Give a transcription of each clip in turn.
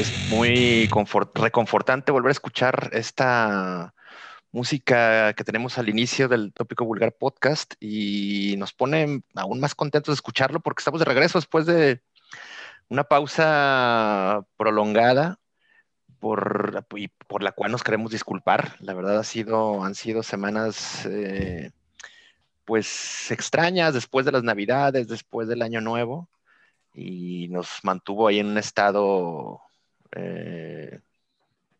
es muy reconfortante volver a escuchar esta música que tenemos al inicio del Tópico Vulgar Podcast y nos pone aún más contentos de escucharlo porque estamos de regreso después de una pausa prolongada por, por la cual nos queremos disculpar. La verdad ha sido, han sido semanas eh, pues extrañas después de las navidades, después del año nuevo y nos mantuvo ahí en un estado eh,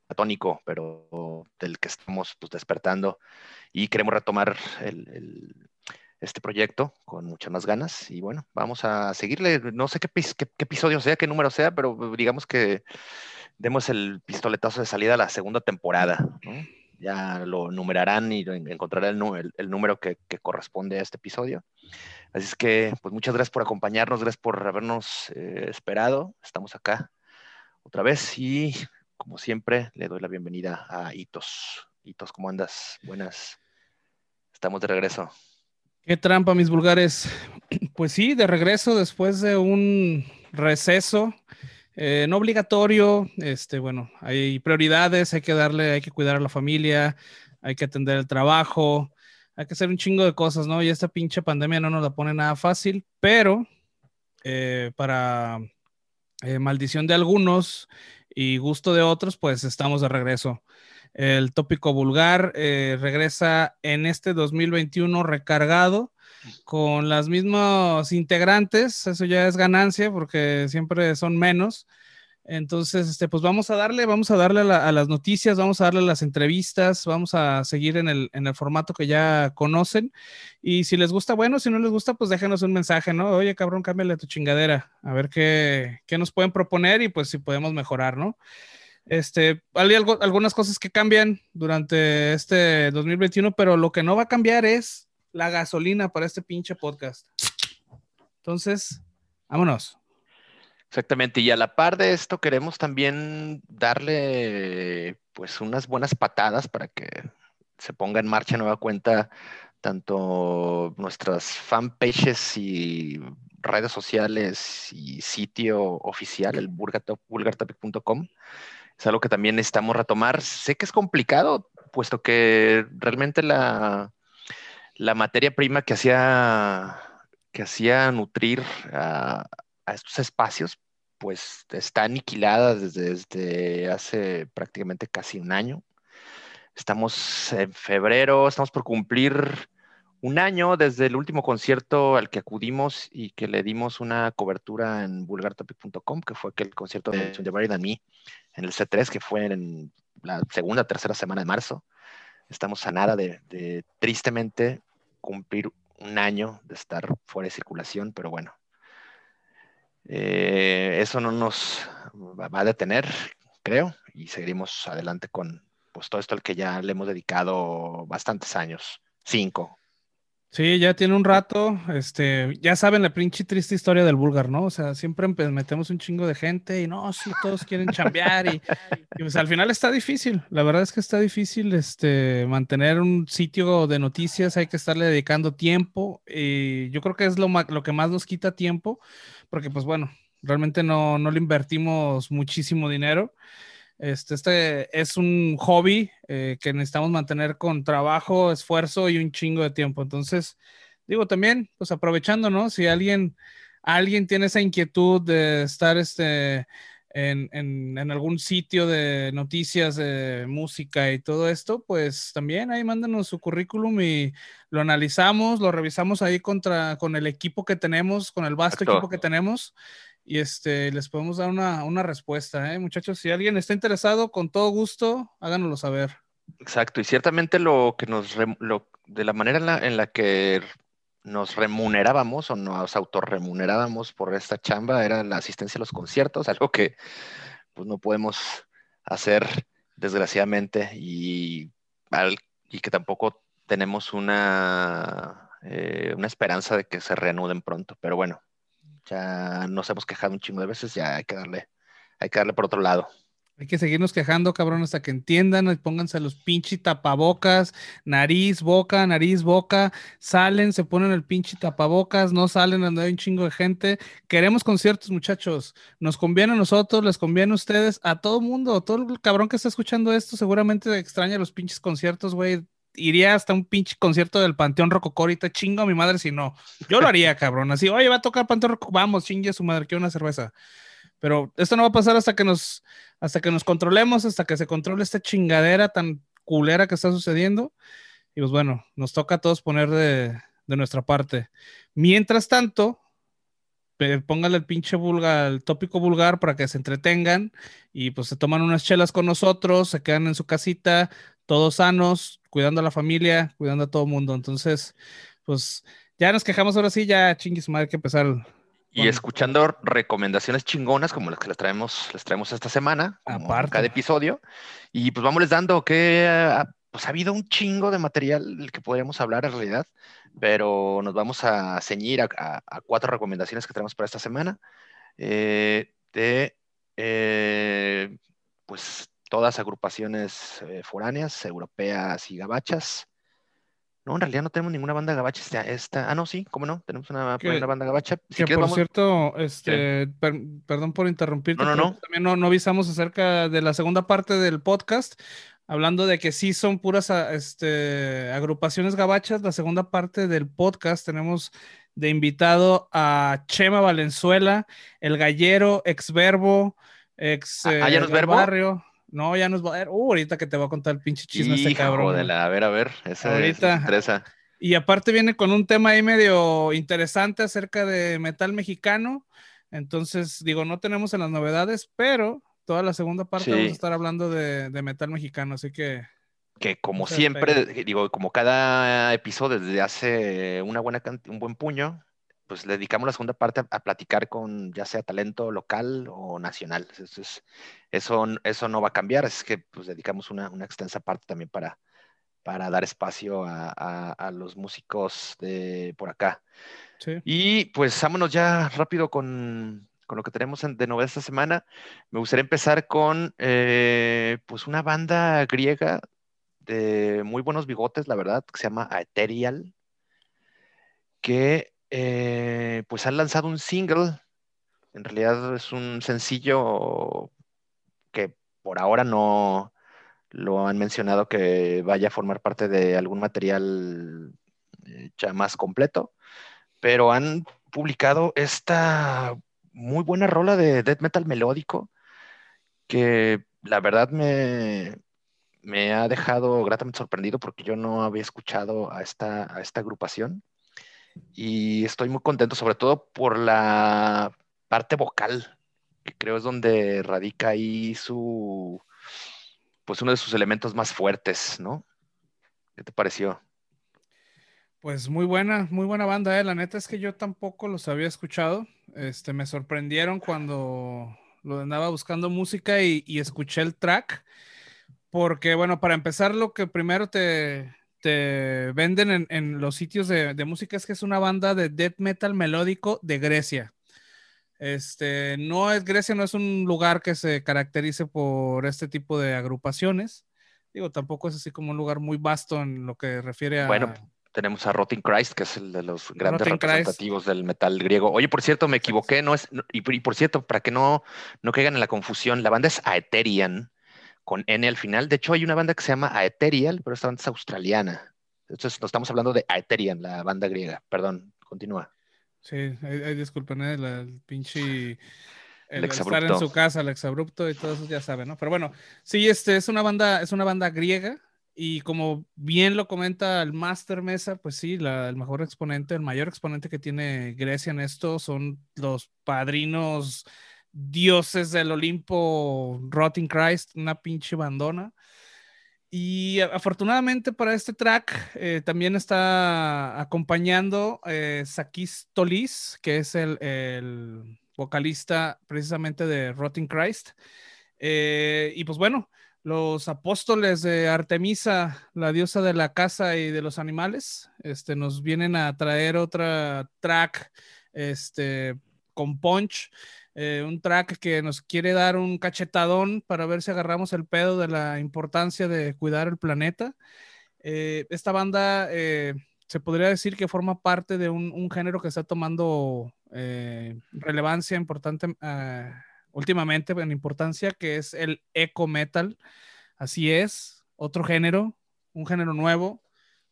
atónico, pero del que estamos pues, despertando y queremos retomar este proyecto con muchas más ganas y bueno, vamos a seguirle, no sé qué, episodio sea, qué número sea, pero digamos que demos el pistoletazo de salida a la segunda temporada, ya lo numerarán y encontrarán el, número que, corresponde a este episodio. Así es que, pues muchas gracias por acompañarnos, gracias por habernos eh, esperado. Estamos acá otra vez y, como siempre, le doy la bienvenida a Hitos. Hitos, ¿cómo andas? Buenas. Estamos de regreso. Qué trampa, mis vulgares. Pues sí, de regreso después de un receso. Eh, no obligatorio, este, bueno, hay prioridades, hay que darle, hay que cuidar a la familia, hay que atender el trabajo, hay que hacer un chingo de cosas, ¿no? Y esta pinche pandemia no nos la pone nada fácil, pero eh, para eh, maldición de algunos y gusto de otros, pues estamos de regreso. El tópico vulgar eh, regresa en este 2021 recargado con las mismas integrantes, eso ya es ganancia porque siempre son menos entonces, este, pues vamos a darle, vamos a darle a, las noticias, vamos a darle a las entrevistas, vamos a seguir en el, en el, formato que ya conocen. Y si les gusta, bueno, si no les gusta, pues déjenos un mensaje, ¿no? Oye, cabrón, cámbiale tu chingadera, a ver qué, qué nos pueden proponer y pues si podemos mejorar, ¿no? Este, hay algo, algunas cosas que cambian durante este 2021, pero lo que no va a cambiar es la gasolina para este pinche podcast. Entonces, vámonos. Exactamente, y a la par de esto queremos también darle pues unas buenas patadas para que se ponga en marcha nueva cuenta tanto nuestras fanpages y redes sociales y sitio oficial, el vulgartopic.com. Es algo que también necesitamos retomar. Sé que es complicado, puesto que realmente la, la materia prima que hacía, que hacía nutrir a, a estos espacios, pues está aniquilada desde, hace prácticamente casi un año. Estamos en febrero, estamos por cumplir un año desde el último concierto al que acudimos y que le dimos una cobertura en vulgartopic.com, que fue aquel concierto de The Buried and Me en el C3, que fue en la segunda, tercera semana de marzo. Estamos a nada de tristemente cumplir un año de estar fuera de circulación, pero bueno, eh, eso no nos va a detener, creo, y seguiremos adelante con pues, todo esto al que ya le hemos dedicado bastantes años, cinco. Sí, ya tiene un rato, este, ya saben la pinche triste historia del vulgar, ¿no? O sea, siempre metemos un chingo de gente y no, sí, todos quieren chambear y, pues al final está difícil, la verdad es que está difícil, este, mantener un sitio de noticias, hay que estarle dedicando tiempo y yo creo que es lo, lo que más nos quita tiempo, porque pues bueno, realmente no, no le invertimos muchísimo dinero. Este, este es un hobby eh, que necesitamos mantener con trabajo, esfuerzo y un chingo de tiempo. Entonces, digo también, pues aprovechando, ¿no? Si alguien, alguien tiene esa inquietud de estar este, en, en, en, algún sitio de noticias, de música y todo esto, pues también ahí mándanos su currículum y lo analizamos, lo revisamos ahí contra, con el equipo que tenemos, con el vasto equipo que tenemos y este, les podemos dar una, una respuesta, ¿eh? muchachos. Si alguien está interesado, con todo gusto, háganoslo saber. Exacto, y ciertamente lo que nos, lo, de la manera en la, en la que nos remunerábamos o nos autorremunerábamos por esta chamba era la asistencia a los conciertos, algo que pues no podemos hacer desgraciadamente y, y que tampoco tenemos una, eh, una esperanza de que se reanuden pronto. Pero bueno, ya nos hemos quejado un chingo de veces, ya hay que darle, hay que darle por otro lado. Hay que seguirnos quejando, cabrón, hasta que entiendan, pónganse los pinche tapabocas, nariz, boca, nariz, boca, salen, se ponen el pinche tapabocas, no salen, donde hay un chingo de gente. Queremos conciertos, muchachos. Nos conviene a nosotros, les conviene a ustedes, a todo mundo, todo el cabrón que está escuchando esto seguramente extraña los pinches conciertos, güey. Iría hasta un pinche concierto del Panteón Rococó ahorita, chingo a mi madre si no. Yo lo haría, cabrón. Así, oye, va a tocar Panteón Rococó, vamos, chingue a su madre, quiero una cerveza. Pero esto no va a pasar hasta que nos, hasta que nos controlemos, hasta que se controle esta chingadera tan culera que está sucediendo. Y pues bueno, nos toca a todos poner de, nuestra parte. Mientras tanto, póngale el pinche vulgar, el tópico vulgar para que se entretengan y pues se toman unas chelas con nosotros, se quedan en su casita, todos sanos, cuidando a la familia, cuidando a todo el mundo. Entonces, pues ya nos quejamos ahora sí, ya chinguis madre que empezar y escuchando recomendaciones chingonas como las que les traemos, les traemos esta semana, Aparte. cada episodio. Y pues vamos les dando que ah, pues ha habido un chingo de material del que podríamos hablar en realidad, pero nos vamos a ceñir a, cuatro recomendaciones que tenemos para esta semana eh, de eh, pues todas agrupaciones eh, foráneas, europeas y gabachas. No, en realidad no tenemos ninguna banda gabacha. Esta, esta, ah, no, sí, cómo no, tenemos una, banda gabacha. que por cierto, este, perdón por interrumpirte, no, no, también no, no avisamos acerca de la segunda parte del podcast, hablando de que sí son puras ah, este, agrupaciones gabachas. La segunda parte del podcast tenemos de invitado a Chema Valenzuela, el gallero, ex verbo, ex ah, ah, verbo? barrio. No, ya nos va a ver. Uh, ahorita que te va a contar el pinche chisme este cabrón. De la, a ver, a ver. Esa ahorita. Y aparte viene con un tema ahí medio interesante acerca de metal mexicano. Entonces, digo, no tenemos en las novedades, pero toda la segunda parte vamos a estar hablando de, metal mexicano, así que. Que como siempre, digo, como cada episodio desde hace una buena un buen puño, pues le dedicamos la segunda parte a, platicar con ya sea talento local o nacional. Eso, eso, eso no va a cambiar, es que pues dedicamos una, una extensa parte también para, para dar espacio a, a, los músicos de por acá. Y pues vámonos ya rápido con, con lo que tenemos de novedad esta semana. Me gustaría empezar con eh, pues una banda griega de muy buenos bigotes, la verdad, que se llama Aetherial, que eh, pues han lanzado un single. En realidad es un sencillo que por ahora no lo han mencionado que vaya a formar parte de algún material eh, ya más completo, pero han publicado esta muy buena rola de death metal melódico que la verdad me, me ha dejado gratamente sorprendido porque yo no había escuchado a esta, a esta agrupación y estoy muy contento, sobre todo por la parte vocal, que creo es donde radica ahí su, pues uno de sus elementos más fuertes, ¿no? ¿Qué te pareció? Pues muy buena, muy buena banda, ¿eh? La neta es que yo tampoco los había escuchado. Este, me sorprendieron cuando lo andaba buscando música y, y escuché el track. Porque, bueno, para empezar, lo que primero te, venden en, los sitios de, música es que es una banda de death metal melódico de Grecia. Este, no es Grecia, no es un lugar que se caracterice por este tipo de agrupaciones. Digo, tampoco es así como un lugar muy vasto en lo que refiere a. Bueno, tenemos a Rotting Christ, que es el de los grandes representativos del metal griego. Oye, por cierto, me equivoqué, no es, y, por cierto, para que no, no caigan en la confusión, la banda es Aetherian con N al final. De hecho, hay una banda que se llama Aetherial, pero esta banda es australiana. Entonces, no estamos hablando de Aetherian, la banda griega. Perdón, continúa. Sí, hay, disculpen, ¿eh? el pinche... El, estar en su casa, el exabrupto y todo eso ya saben, ¿no? Pero bueno, sí, este es una banda, es una banda griega y como bien lo comenta el Master Mesa, pues sí, el mejor exponente, el mayor exponente que tiene Grecia en esto son los padrinos dioses del Olimpo, Rotting Christ, una pinche bandona. Y afortunadamente para este track eh, también está acompañando eh, Sakis Tolis, que es el, vocalista precisamente de Rotting Christ. Eh, y pues bueno, los apóstoles de Artemisa, la diosa de la casa y de los animales, este, nos vienen a traer otra track este, con punch. Eh, un track que nos quiere dar un cachetadón para ver si agarramos el pedo de la importancia de cuidar el planeta. Eh, esta banda eh, se podría decir que forma parte de un, género que está tomando relevancia importante últimamente en importancia, que es el eco metal. Así es, otro género, un género nuevo,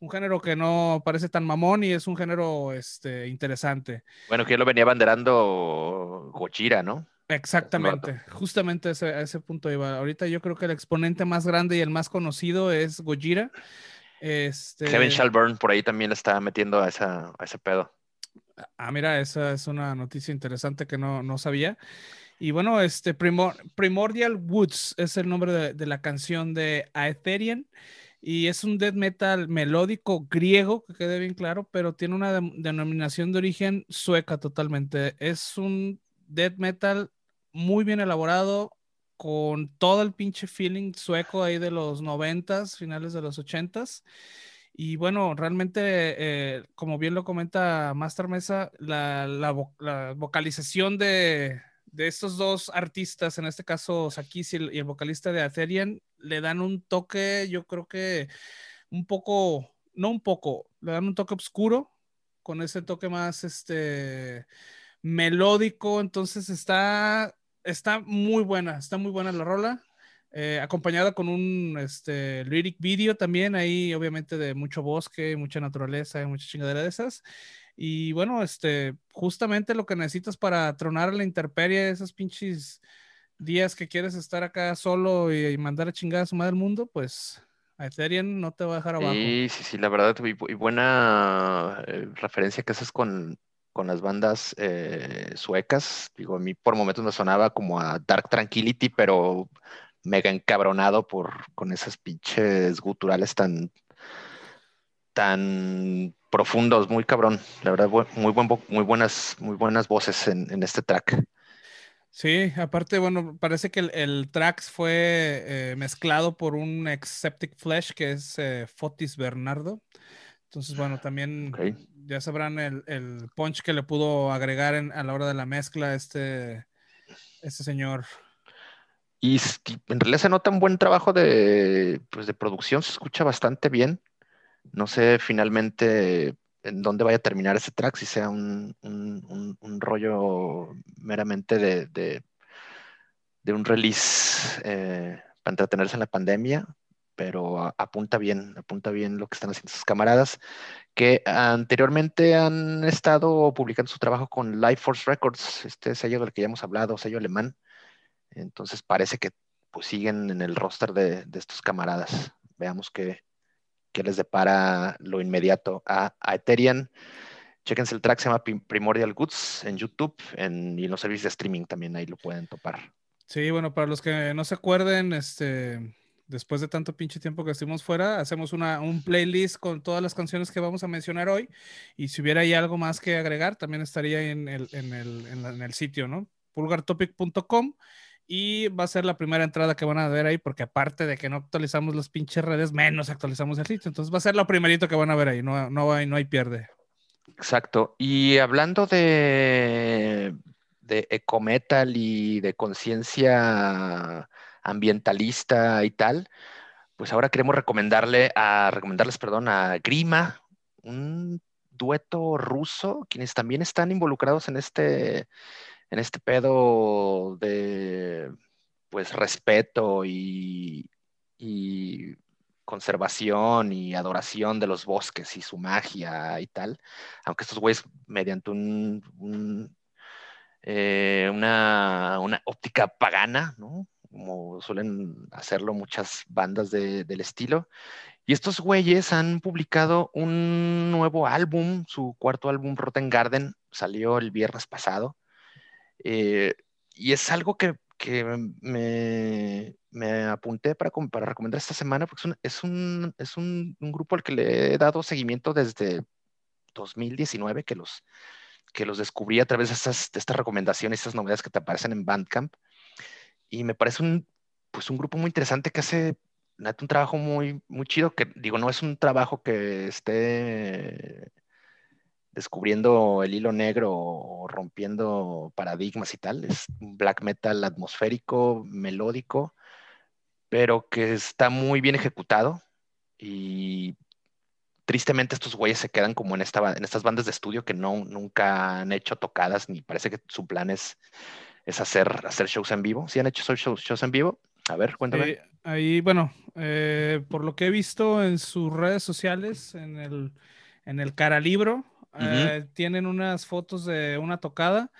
un género que no parece tan mamón y es un género este, interesante. Bueno, que lo venía banderando Gojira, ¿no? Exactamente, justamente ese, a ese punto iba. Ahorita yo creo que el exponente más grande y el más conocido es Gojira. Este... Kevin Shelburne por ahí también está metiendo a, esa, a ese pedo. Ah, mira, esa es una noticia interesante que no, no sabía. Y bueno, este Primordial Woods es el nombre de, de la canción de Aetherian y es un death metal melódico griego, que quede bien claro, pero tiene una denominación de origen sueca totalmente. Es un death metal muy bien elaborado, con todo el pinche feeling sueco ahí de los noventas, finales de los ochentas. Y bueno, realmente, eh, como bien lo comenta Master Mesa, la, la vocalización de, de estos dos artistas, en este caso Sakis y el, vocalista de Atherian, le dan un toque, yo creo que un poco, no un poco, le dan un toque oscuro, con ese toque más este melódico, entonces está, está muy buena, está muy buena la rola. Eh, acompañada con un este, lyric video también, ahí obviamente de mucho bosque, mucha naturaleza y mucha chingadera de esas. Y bueno, este, justamente lo que necesitas para tronar a la intemperie, esos pinches días que quieres estar acá solo y, mandar a chingar a su madre el mundo, pues Ethereum no te va a dejar abajo. Sí, sí, sí, la verdad, y, buena eh, referencia que haces con, con las bandas eh, suecas. Digo, a mí por momentos me sonaba como a Dark Tranquility, pero mega encabronado por, con esas pinches guturales tan, tan profundos, muy cabrón. La verdad, muy, buen, muy, buenas, muy buenas voces en, este track. Sí, aparte, bueno, parece que el, track fue eh, mezclado por un ex Septic Flesh que es eh, Fotis Bernardo. Entonces, bueno, también ya sabrán el, punch que le pudo agregar a la hora de la mezcla este, este señor. Y en realidad se nota un buen trabajo de, pues, de producción, se escucha bastante bien. No sé finalmente en dónde vaya a terminar ese track, si sea un, rollo meramente de, de, un release eh, para entretenerse en la pandemia, pero apunta bien, apunta bien lo que están haciendo sus camaradas, que anteriormente han estado publicando su trabajo con Life Force Records, este sello del que ya hemos hablado, sello alemán. Entonces parece que pues siguen en el roster de, de estos camaradas. Veamos qué, que les depara lo inmediato a, Ethereum. Chequense el track, se llama Primordial Goods en YouTube en, y en los servicios de streaming también ahí lo pueden topar. Sí, bueno, para los que no se acuerden, este, después de tanto pinche tiempo que estuvimos fuera, hacemos una, un playlist con todas las canciones que vamos a mencionar hoy. Y si hubiera ahí algo más que agregar, también estaría en el, en el, en el sitio, ¿no? pulgartopic.com y va a ser la primera entrada que van a ver ahí, porque aparte de que no actualizamos las pinches redes, menos actualizamos el sitio. Entonces va a ser lo primerito que van a ver ahí, no, no, hay, no hay pierde. Exacto. Y hablando de, de ecometal y de conciencia ambientalista y tal, pues ahora queremos recomendarle a, recomendarles, perdón, a Grima, un dueto ruso, quienes también están involucrados en este en este pedo de pues respeto y, conservación y adoración de los bosques y su magia y tal, aunque estos güeyes mediante un, eh, una, óptica pagana, ¿no? Como suelen hacerlo muchas bandas del estilo. Y estos güeyes han publicado un nuevo álbum, su cuarto álbum, Rotten Garden, salió el viernes pasado. Eh, y es algo que, me, apunté para, recomendar esta semana, porque es, un, es un, grupo al que le he dado seguimiento desde 2019, que los, que los descubrí a través de estas, de estas recomendaciones, estas novedades que te aparecen en Bandcamp. Y me parece un, pues un grupo muy interesante que hace un trabajo muy, muy chido, que digo, no es un trabajo que esté descubriendo el hilo negro o rompiendo paradigmas y tal. Es un black metal atmosférico, melódico, pero que está muy bien ejecutado y tristemente estos güeyes se quedan como en, esta, en estas bandas de estudio que no, nunca han hecho tocadas ni parece que su plan es, es hacer, hacer shows en vivo. ¿Sí han hecho shows, shows en vivo? A ver, cuéntame. Eh, ahí, bueno, eh, por lo que he visto en sus redes sociales, en el, en el cara libro, eh, tienen unas fotos de una tocada.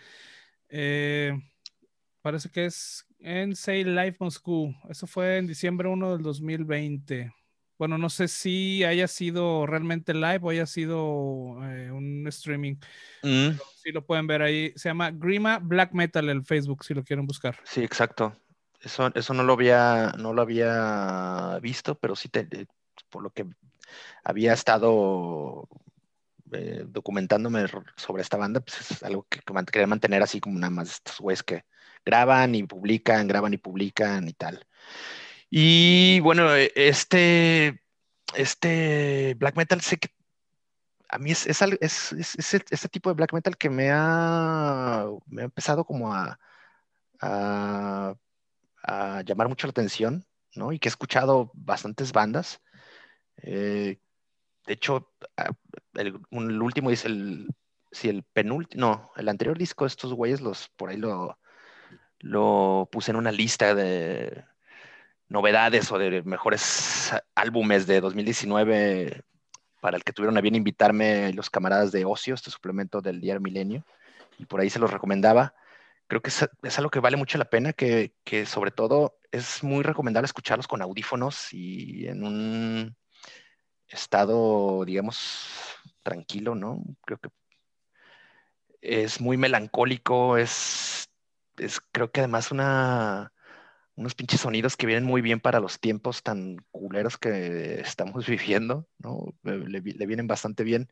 parece que es en Say Live Moscú. Eso fue en diciembre 1 del 2020. Bueno, no sé si haya sido realmente live o haya sido un streaming. Mm. Si lo pueden ver ahí. Se llama Grima Black Metal el Facebook, si lo quieren buscar. Sí, exacto. Eso, eso no lo había, no lo había visto, pero sí te, por lo que había estado eh, documentándome sobre esta banda, pues es algo que, quería mantener así como nada más estos güeyes que graban y publican, graban y publican y tal. Y bueno, e, este, este black metal sé que a mí es, es, es, es este tipo de black metal que me ha, me ha empezado como a, a a llamar mucho la atención, ¿no? Y que he escuchado bastantes bandas. Eh, de hecho, ah, el, último dice el, si el penúltimo, no, el anterior disco de estos güeyes, los, por ahí lo, puse en una lista de novedades o de mejores álbumes de 2019 para el que tuvieron a bien invitarme los camaradas de Ocio, este suplemento del Diario Milenio, y por ahí se los recomendaba. Creo que es, algo que vale mucho la pena, que, sobre todo es muy recomendable escucharlos con audífonos y en un estado, digamos, tranquilo, ¿no? Creo que es muy melancólico, es, es creo que además una, unos pinches sonidos que vienen muy bien para los tiempos tan culeros que estamos viviendo, ¿no? le vienen bastante bien.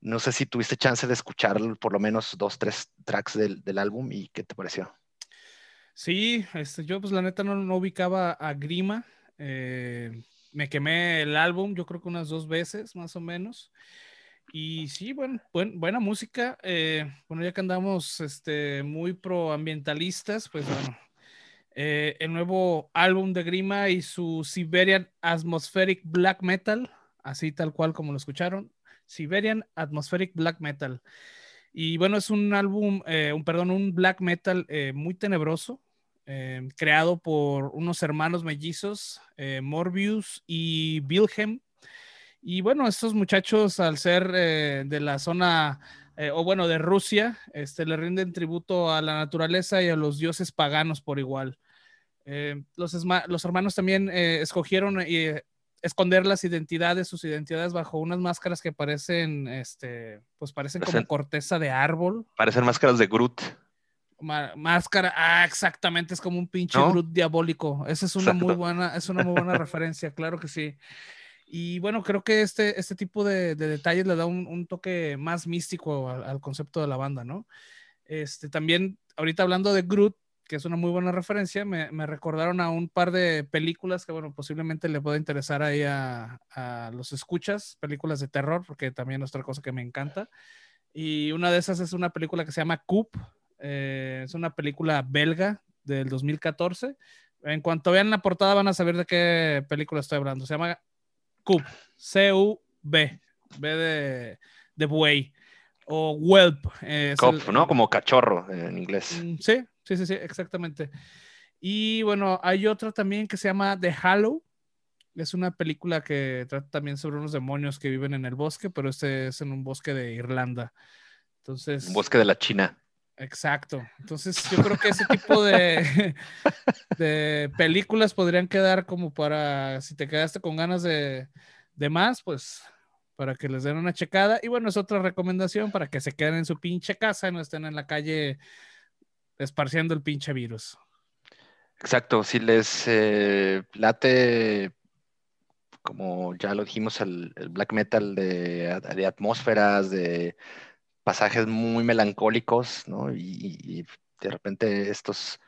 No sé si tuviste chance de escuchar por lo menos dos, tres tracks del, álbum y qué te pareció. Sí, este, yo pues la neta no, no ubicaba a Grima. Eh, me quemé el álbum, yo creo que unas dos veces más o menos. Y sí, bueno, buena música. Eh, bueno, ya que andamos este, muy proambientalistas, pues bueno, eh, el nuevo álbum de Grima y su Siberian Atmospheric Black Metal, así tal cual como lo escucharon, Siberian Atmospheric Black Metal. Y bueno, es un álbum, eh, un, perdón, un black metal eh, muy tenebroso, eh, creado por unos hermanos mellizos, Morbius y Wilhelm. Y bueno, estos muchachos, al ser de la zona, o bueno, de Rusia, este, le rinden tributo a la naturaleza y a los dioses paganos por igual. los, los, hermanos también escogieron esconder las identidades, sus identidades bajo unas máscaras que parecen, este, pues parecen como corteza de árbol. Parecen máscaras de Groot. Máscara, ah, exactamente, es como un pinche Groot diabólico. Esa es una muy buena, es una muy buena referencia, claro que sí. Y bueno, creo que este, este tipo de, detalles le da un, toque más místico al, al, concepto de la banda, ¿no? Este, también, ahorita hablando de Groot, que es una muy buena referencia, me, recordaron a un par de películas que, bueno, posiblemente le pueda interesar ahí a, los escuchas, películas de terror, porque también es otra cosa que me encanta. Y una de esas es una película que se llama Coop, eh, es una película belga del 2014. En cuanto vean la portada van a saber de qué película estoy hablando. Se llama Coop, C-U-B, B de, de buey, o Whelp. ¿no? Como cachorro en inglés. Mm, sí, Sí, sí, sí, exactamente. Y bueno, hay otra también que se llama The Hollow. Es una película que trata también sobre unos demonios que viven en el bosque, pero este es en un bosque de Irlanda. Entonces. Un bosque de la China. Exacto. Entonces, yo creo que ese tipo de, de películas podrían quedar como para, si te quedaste con ganas de, de más, pues para que les den una checada. Y bueno, es otra recomendación para que se queden en su pinche casa y no estén en la calle esparciendo el pinche virus. Exacto, si les eh, late, como ya lo dijimos, el, black metal de, atmósferas, de pasajes muy melancólicos, ¿no? Y, de repente estos,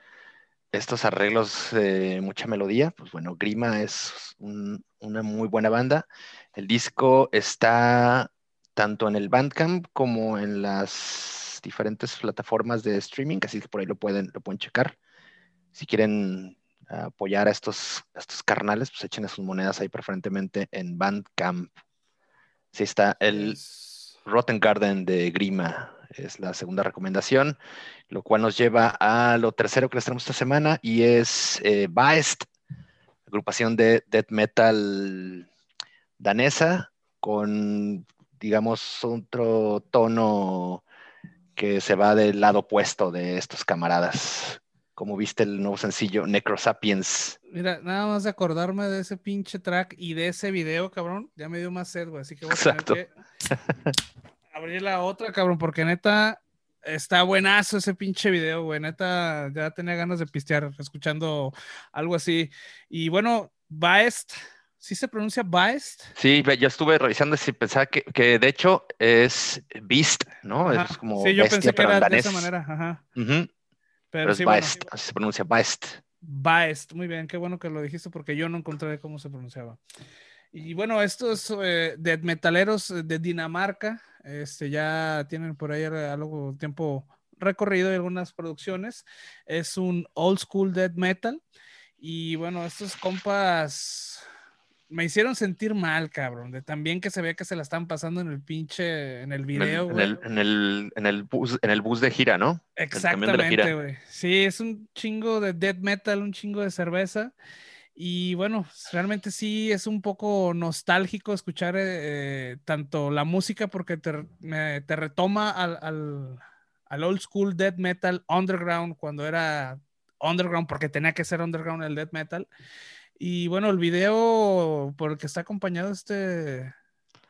estos arreglos de mucha melodía, pues bueno, Grima es una muy buena banda. El disco está tanto en el Bandcamp como en las diferentes plataformas de streaming, así que por ahí lo pueden, lo pueden checar. Si quieren apoyar a estos, estos carnales, pues echen sus monedas ahí preferentemente en Bandcamp. Sí está el Rotten Garden de Grima, es la segunda recomendación, lo cual nos lleva a lo tercero que les tenemos esta semana y es eh, Baest, agrupación de death metal danesa con, digamos, otro tono que se va del lado opuesto de estos camaradas como viste el nuevo sencillo Necrosapiens. Mira, nada más de acordarme de ese pinche track y de ese video, cabrón, ya me dio más sed, güey, así que voy a tener que abrir la otra, cabrón, porque neta está buenazo ese pinche video, güey, neta ya tenía ganas de pistear escuchando algo así. Y bueno, Baest, ¿sí se pronuncia Baest? Sí, yo estuve revisando y pensaba que, que de hecho es Beast, ¿no? Es como sí, yo pensé que era de esa manera, ajá. Pero, es Baest, así se pronuncia, Baest. Baest, muy bien, qué bueno que lo dijiste porque yo no encontré cómo se pronunciaba. Y bueno, estos eh, death metaleros de Dinamarca, este, ya tienen por ahí algo tiempo recorrido y algunas producciones. Es un old school death metal. Y bueno, estos compas me hicieron sentir mal, cabrón, de también que se veía que se la están pasando en el pinche, en el video, en el, en el, en el, bus, en el bus de gira, ¿no? Exactamente, güey. Sí, es un chingo de death metal, un chingo de cerveza. Y bueno, realmente sí es un poco nostálgico escuchar eh, tanto la música porque te, te retoma al, al, al, old school death metal underground cuando era underground porque tenía que ser underground el death metal. Y bueno, el video por el que está acompañado este,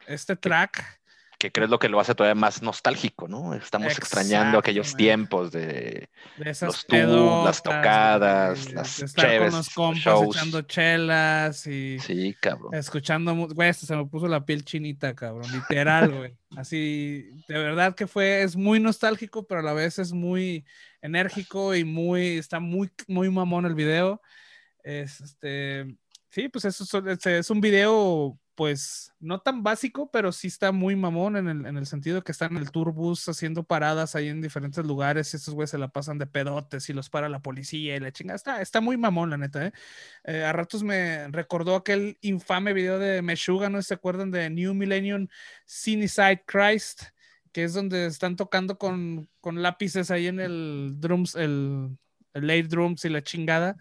este track. Que crees lo que lo hace todavía más nostálgico, ¿no? Estamos extrañando aquellos tiempos de, los tubos, las tocadas, las estar con los compas echando chelas y sí, cabrón. escuchando, güey, se me puso la piel chinita, cabrón, literal, güey. Así, de verdad que fue, es muy nostálgico, pero a la vez es muy enérgico y muy, está muy, muy mamón el video. Este, sí, pues eso es, un video, pues, no tan básico, pero sí está muy mamón en el, en el sentido que están en el tourbus haciendo paradas ahí en diferentes lugares y estos güeyes se la pasan de pedotes y los para la policía y la chingada. Está, está muy mamón, la neta, ¿eh? ¿eh? A ratos me recordó aquel infame video de Meshuga, ¿no se acuerdan de New Millennium Sinicide Christ? que es donde están tocando con, con lápices ahí en el drums, el, el late drums y la chingada.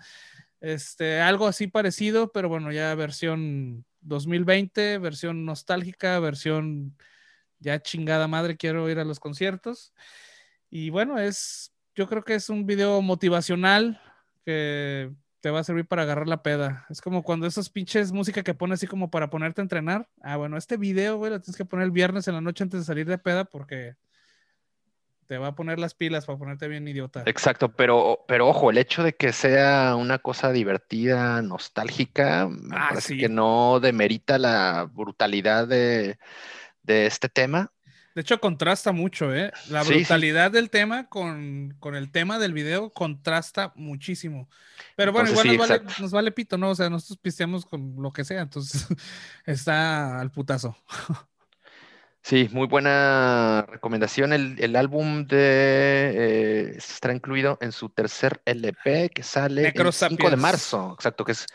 Este, algo así parecido, pero bueno, ya versión 2020, versión nostálgica, versión ya chingada madre, quiero ir a los conciertos. Y bueno, es, yo creo que es un video motivacional que te va a servir para agarrar la peda. Es como cuando esos pinches música que pones así como para ponerte a entrenar. Ah, bueno, este video, güey, lo tienes que poner el viernes en la noche antes de salir de peda porque te va a poner las pilas para ponerte bien idiota. Exacto, pero, pero ojo, el hecho de que sea una cosa divertida, nostálgica, me ah, parece que no demerita la brutalidad de, este tema. De hecho, contrasta mucho, ¿eh? La brutalidad del tema con, el tema del video contrasta muchísimo. Pero bueno, igual nos, vale, nos, vale, pito, ¿no? O sea, nosotros pisteamos con lo que sea, entonces está al putazo. Sí, muy buena recomendación. El, álbum de eh, estará incluido en su tercer LP que sale el 5 de marzo, exacto, que es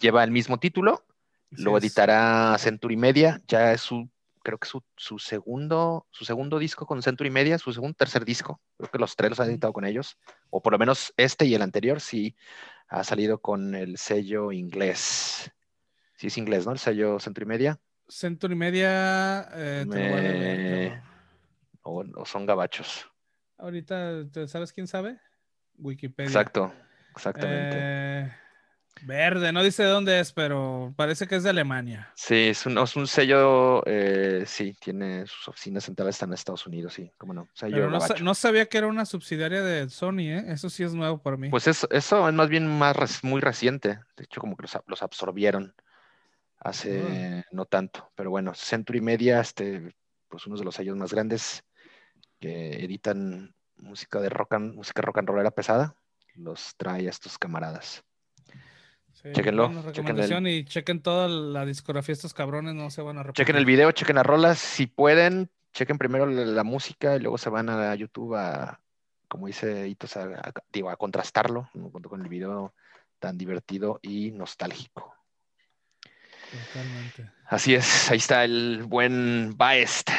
lleva el mismo título. lo editará Century Media, ya es su, creo que su, su, segundo, su segundo disco con Century Media, su segundo, tercer disco. Creo que los tres los ha editado con ellos, o por lo menos este y el anterior sí ha salido con el sello inglés. Sí es inglés, ¿no? El sello Century Media. Century Media. Eh, o, son gabachos. Ahorita, ¿sabes quién sabe? Wikipedia. Exacto, exactamente. Eh, verde, no dice de dónde es, pero parece que es de Alemania. Sí, es un, es un sello, eh, sí, tiene sus oficinas centrales están en Estados Unidos, sí, cómo no. no, sabía que era una subsidiaria de Sony, ¿eh? Eso sí es nuevo para mí. Pues eso, eso es más bien más muy reciente. De hecho, como que los absorbieron hace no tanto, pero bueno, Century Media, este, pues uno de los sellos más grandes que editan música de rock and, música rock and rollera pesada, los trae a estos camaradas. chequenlo. Chequen y chequen toda la discografía estos cabrones, no se van a Chequen el video, chequen las rolas, si pueden, chequen primero la, música y luego se van a YouTube a, como dice Itos, a, digo, a contrastarlo junto con el video tan divertido y nostálgico. Totalmente. Así es, ahí está el buen Baest.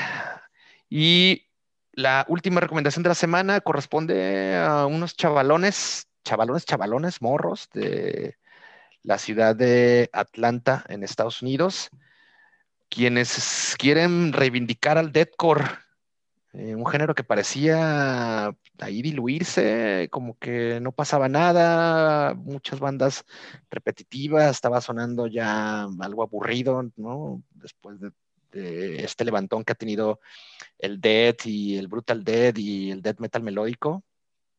Y la última recomendación de la semana corresponde a unos chavalones, chavalones, chavalones, morros de la ciudad de Atlanta, en Estados Unidos, quienes quieren reivindicar al deathcore, eh, un género que parecía ahí diluirse, como que no pasaba nada, muchas bandas repetitivas, estaba sonando ya algo aburrido, ¿no? Después de, este levantón que ha tenido el death y el brutal death y el death metal melódico,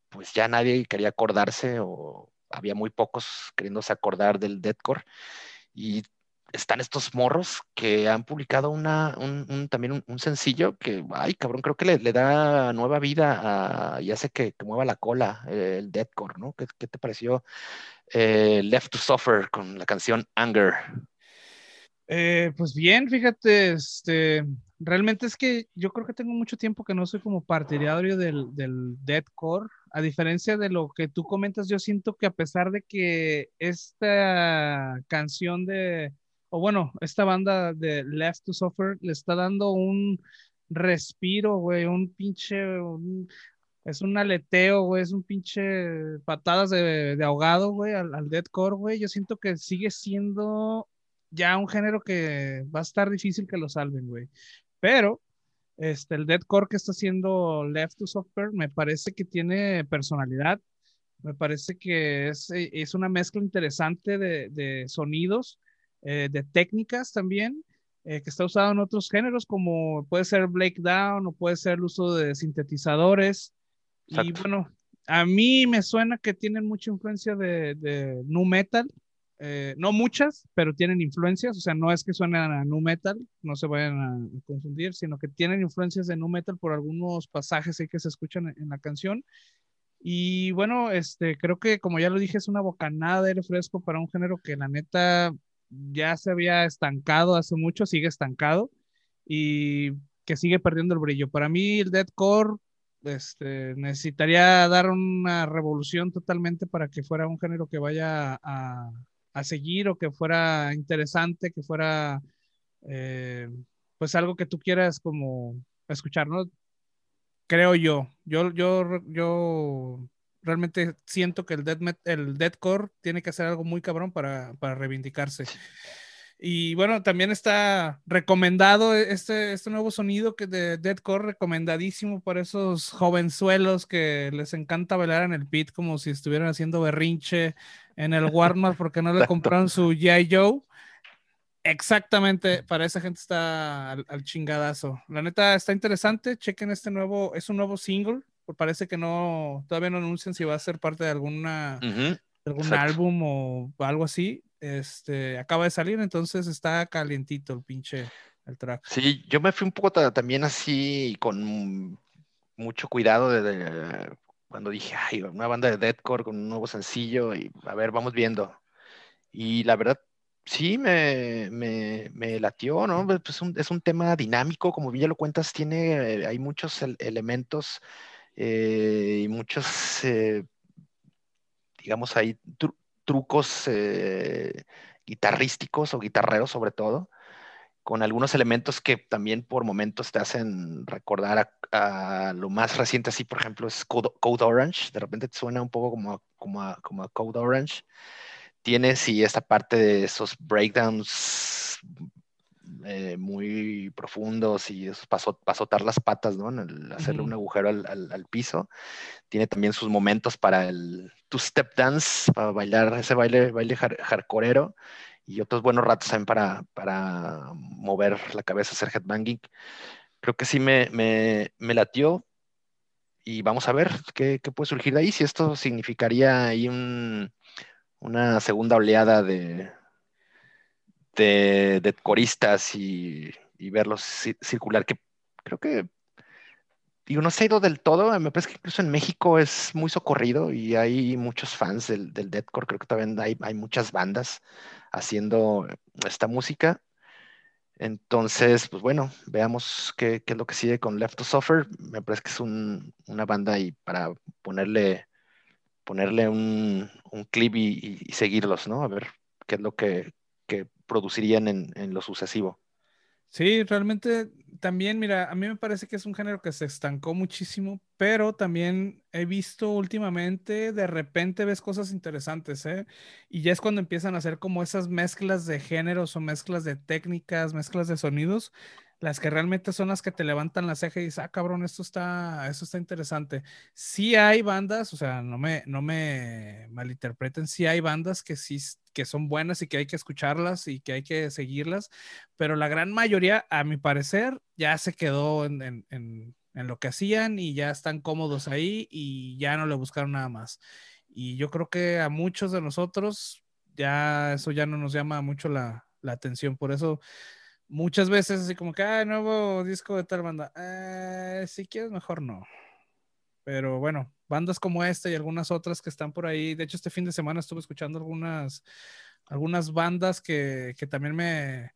pues ya nadie quería acordarse o había muy pocos queriéndose acordar del deathcore y están estos morros que han publicado una, un, también un, sencillo que, ay, cabrón, creo que le, da nueva vida y hace que, mueva la cola eh, el deathcore, ¿no? ¿Qué, te pareció eh, Left to Suffer con la canción Anger? Eh, pues bien, fíjate, este, realmente es que yo creo que tengo mucho tiempo que no soy como partidario del, del deathcore. A diferencia de lo que tú comentas, yo siento que a pesar de que esta canción de o bueno, esta banda de Left to Suffer le está dando un respiro, güey, un pinche, es un aleteo, güey, es un pinche patadas de, ahogado, güey, al, al deathcore, güey. Yo siento que sigue siendo ya un género que va a estar difícil que lo salven, güey. Pero este, el deathcore que está haciendo Left to Suffer me parece que tiene personalidad, me parece que es, es una mezcla interesante de sonidos eh, de técnicas también, eh, que está usado en otros géneros, como puede ser breakdown o puede ser el uso de sintetizadores. Y bueno, a mí me suena que tienen mucha influencia de, de nu metal. Eh, no muchas, pero tienen influencias, o sea, no es que suenen a nu metal, no se vayan a confundir, sino que tienen influencias de nu metal por algunos pasajes que se escuchan en, en la canción. Y bueno, este, creo que como ya lo dije, es una bocanada de aire fresco para un género que la neta ya se había estancado hace mucho, sigue estancado y que sigue perdiendo el brillo. Para mí el deathcore este, necesitaría dar una revolución totalmente para que fuera un género que vaya a, seguir o que fuera interesante, que fuera eh, pues algo que tú quieras como escuchar, ¿no? Creo yo. Yo, yo, yo realmente siento que el, dead el deathcore tiene que hacer algo muy cabrón para, para reivindicarse. Y bueno, también está recomendado este, este nuevo sonido que de deathcore, recomendadísimo para esos jovenzuelos que les encanta bailar en el pit como si estuvieran haciendo berrinche en el Walmart porque no le compraron su G.I. Joe. Exactamente, para esa gente está al, al, chingadazo. La neta está interesante, chequen este nuevo, es un nuevo single, parece que no, todavía no anuncian si va a ser parte de alguna, algún álbum o algo así. Este, acaba de salir, entonces está calientito el pinche el track. Sí, yo me fui un poco también así con mucho cuidado de, cuando dije, ay, una banda de deathcore con un nuevo sencillo y a ver, vamos viendo. Y la verdad, sí, me, me, me latió, ¿no? Pues es un, es un, tema dinámico, como bien ya lo cuentas, tiene, hay muchos elementos eh, y muchos, eh, digamos, hay trucos eh, guitarrísticos o guitarreros sobre todo, con algunos elementos que también por momentos te hacen recordar a, lo más reciente, así por ejemplo es Code, Orange, de repente te suena un poco como, como, como a Code Orange. Tienes y esta parte de esos breakdowns eh, muy profundos y eso para, azotar las patas, ¿no? hacerle un agujero al, piso. Tiene también sus momentos para el two-step dance, para bailar ese baile, baile hardcoreero y otros buenos ratos también para, para mover la cabeza, hacer headbanging. Creo que sí me, me, me latió y vamos a ver qué, qué, puede surgir de ahí, si esto significaría ahí un, una segunda oleada de, de, coristas y, verlos circular, que creo que, digo, no se ha ido del todo, me parece que incluso en México es muy socorrido y hay muchos fans del, del deathcore, creo que también hay, hay muchas bandas haciendo esta música. Entonces, pues bueno, veamos qué, es lo que sigue con Left to Suffer. Me parece que es una banda y para ponerle, ponerle un, clip y, seguirlos, ¿no? A ver qué es lo que, producirían en, lo sucesivo. Sí, realmente también, mira, a mí me parece que es un género que se estancó muchísimo, pero también he visto últimamente, de repente ves cosas interesantes, ¿eh? Y ya es cuando empiezan a hacer como esas mezclas de géneros o mezclas de técnicas, mezclas de sonidos, las que realmente son las que te levantan la ceja y dices, ah, cabrón, esto está, esto está interesante. Sí hay bandas, o sea, no me, no me malinterpreten, sí hay bandas que sí que son buenas y que hay que escucharlas y que hay que seguirlas, pero la gran mayoría, a mi parecer, ya se quedó en, en lo que hacían y ya están cómodos ahí y ya no le buscaron nada más. Y yo creo que a muchos de nosotros ya eso ya no nos llama mucho la, la atención, por eso muchas veces así como que, ah, nuevo disco de tal banda. Eh, si quieres, mejor no. Pero bueno, bandas como esta y algunas otras que están por ahí. De hecho, este fin de semana estuve escuchando algunas, algunas bandas que, que también me,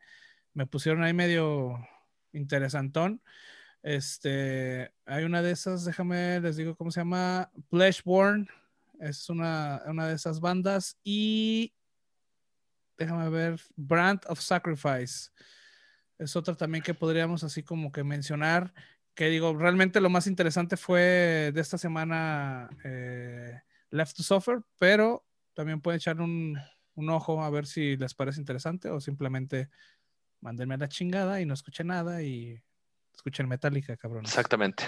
me pusieron ahí medio interesantón. Este, hay una de esas, déjame, les digo cómo se llama, Fleshborn, es una, una de esas bandas y déjame ver, Brand of Sacrifice es otra también que podríamos así como que mencionar, que digo, realmente lo más interesante fue de esta semana eh, Left to Suffer, pero también pueden echar un, ojo a ver si les parece interesante o simplemente mándenme a la chingada y no escuchen nada y escuchen Metallica, cabrón. Exactamente.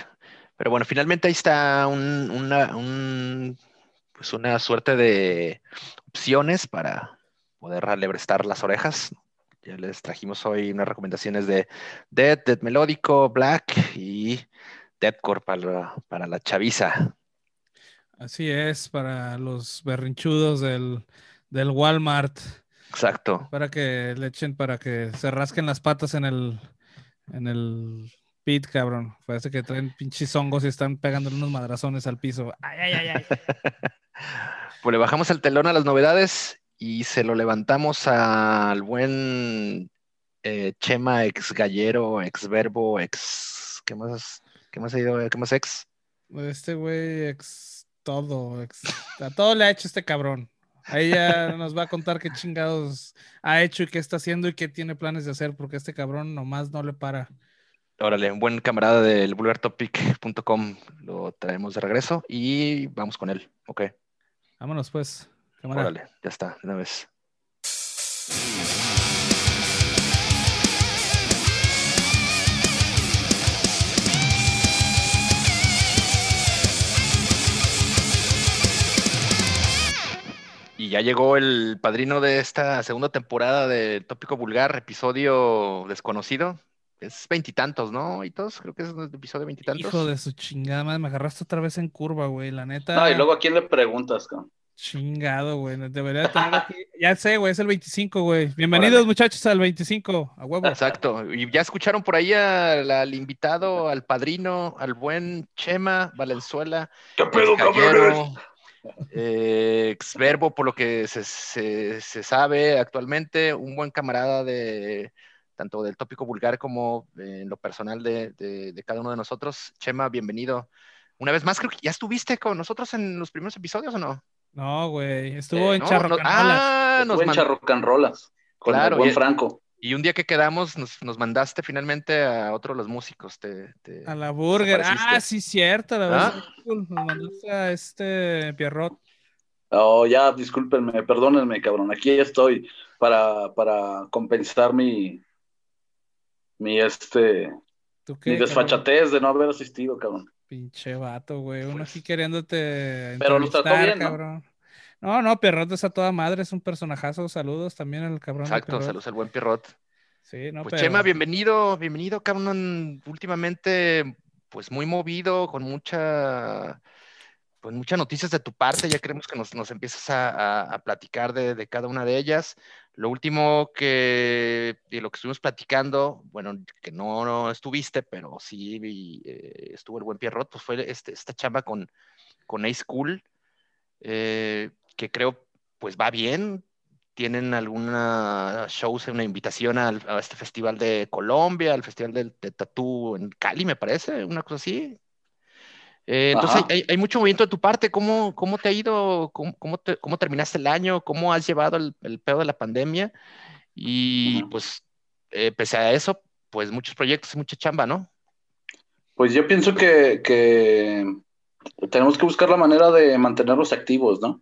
Pero bueno, finalmente ahí está una, pues una suerte de opciones para poder alebrestar las orejas. Ya les trajimos hoy unas recomendaciones de Dead, Dead Melódico, Black y Deadcore para, para la chaviza. Así es, para los berrinchudos del, Walmart. Exacto. Para que le echen, para que se rasquen las patas en el, en el pit, cabrón. Parece que traen pinches hongos y están pegándole unos madrazones al piso. Ay, ay, ay, ay. pues le bajamos el telón a las novedades y se lo levantamos al buen eh, Chema, ex gallero, ex verbo, ex. ¿Qué más? ¿Qué más ha ido? ¿Qué más ex? Este güey, ex todo, ex. A todo le ha hecho este cabrón. Ahí ya nos va a contar qué chingados ha hecho y qué está haciendo y qué tiene planes de hacer, porque este cabrón nomás no le para. Órale, un buen camarada del vulgartopic.com lo traemos de regreso y vamos con él. Ok. Vámonos pues. Órale, ya está, de una vez. Y ya llegó el padrino de esta segunda temporada de Tópico Vulgar, episodio desconocido. Es veintitantos, ¿no? Y todos, creo que es el episodio veintitantos. Hijo de su chingada madre, me agarraste otra vez en curva, güey, la neta. No, y luego a quién le preguntas, cabrón. Chingado, güey. Debería tener aquí. Ya sé, güey, es el 25, güey. Bienvenidos, muchachos, al 25, a huevo. Exacto. Y ya escucharon por ahí al, invitado, al padrino, al buen Chema Valenzuela. ¿Qué pedo, cabrón? Eh, exverbo, por lo que se, sabe actualmente, un buen camarada de tanto del tópico vulgar como en lo personal de, de cada uno de nosotros. Chema, bienvenido. Una vez más, creo que ya estuviste con nosotros en los primeros episodios, ¿o no? No, güey, estuvo eh, en no, Ah, nos estuvo en Charrocanrolas con el buen Franco. Y un día que quedamos, nos, mandaste finalmente a otro de los músicos. a la Burger. Ah, sí, cierto. La ¿Ah? Nos mandaste a este Pierrot. Oh, ya, discúlpenme, perdónenme, cabrón. Aquí ya estoy para, para compensar mi, mi, este, mi desfachatez de no haber asistido, cabrón. Pinche vato, güey. Uno aquí queriéndote. Pero lo trató bien, cabrón. No, no, Pierrot es a toda madre, es un personajazo. Saludos también al cabrón. Exacto, saludos al buen Pierrot. Sí, no, pues Chema, bienvenido, bienvenido, cabrón. Últimamente, pues muy movido, con mucha, pues muchas noticias de tu parte. Ya queremos que nos, nos empieces a, platicar de, de, cada una de ellas. Lo último que, de lo que estuvimos platicando, bueno, que no, estuviste, pero sí eh, estuvo el buen Pierrot, pues fue este, esta chamba con, con A School, eh, que creo pues va bien, tienen alguna shows, una invitación al, a este festival de Colombia, al festival del, de Tatú en Cali, me parece, una cosa así. Eh, entonces hay, mucho movimiento de tu parte. ¿Cómo, cómo te ha ido? ¿Cómo, cómo, terminaste el año? ¿Cómo has llevado el, el pedo de la pandemia? Y pues, eh, pese a eso, pues muchos proyectos, mucha chamba, ¿no? Pues yo pienso que, que tenemos que buscar la manera de mantenerlos activos, ¿no?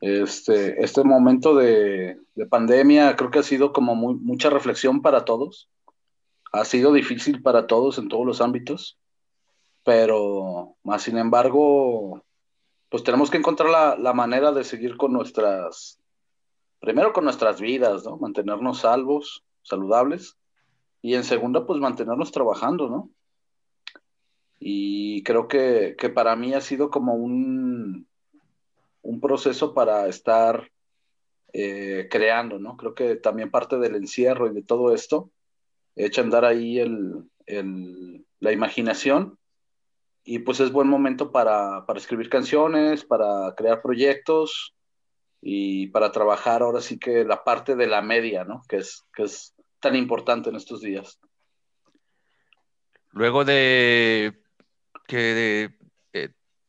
Este, este momento de, pandemia creo que ha sido como mucha reflexión para todos. Ha sido difícil para todos en todos los ámbitos, pero más sin embargo, pues tenemos que encontrar la, la manera de seguir con nuestras, primero con nuestras vidas, ¿no? Mantenernos salvos, saludables, y en segunda, pues mantenernos trabajando, ¿no? Y creo que, que para mí ha sido como un, un proceso para estar eh, creando, ¿no? Creo que también parte del encierro y de todo esto echa a andar ahí el, la imaginación y pues es buen momento para, escribir canciones, para crear proyectos y para trabajar ahora sí que la parte de la media, ¿no? Que es, que es tan importante en estos días. Luego de que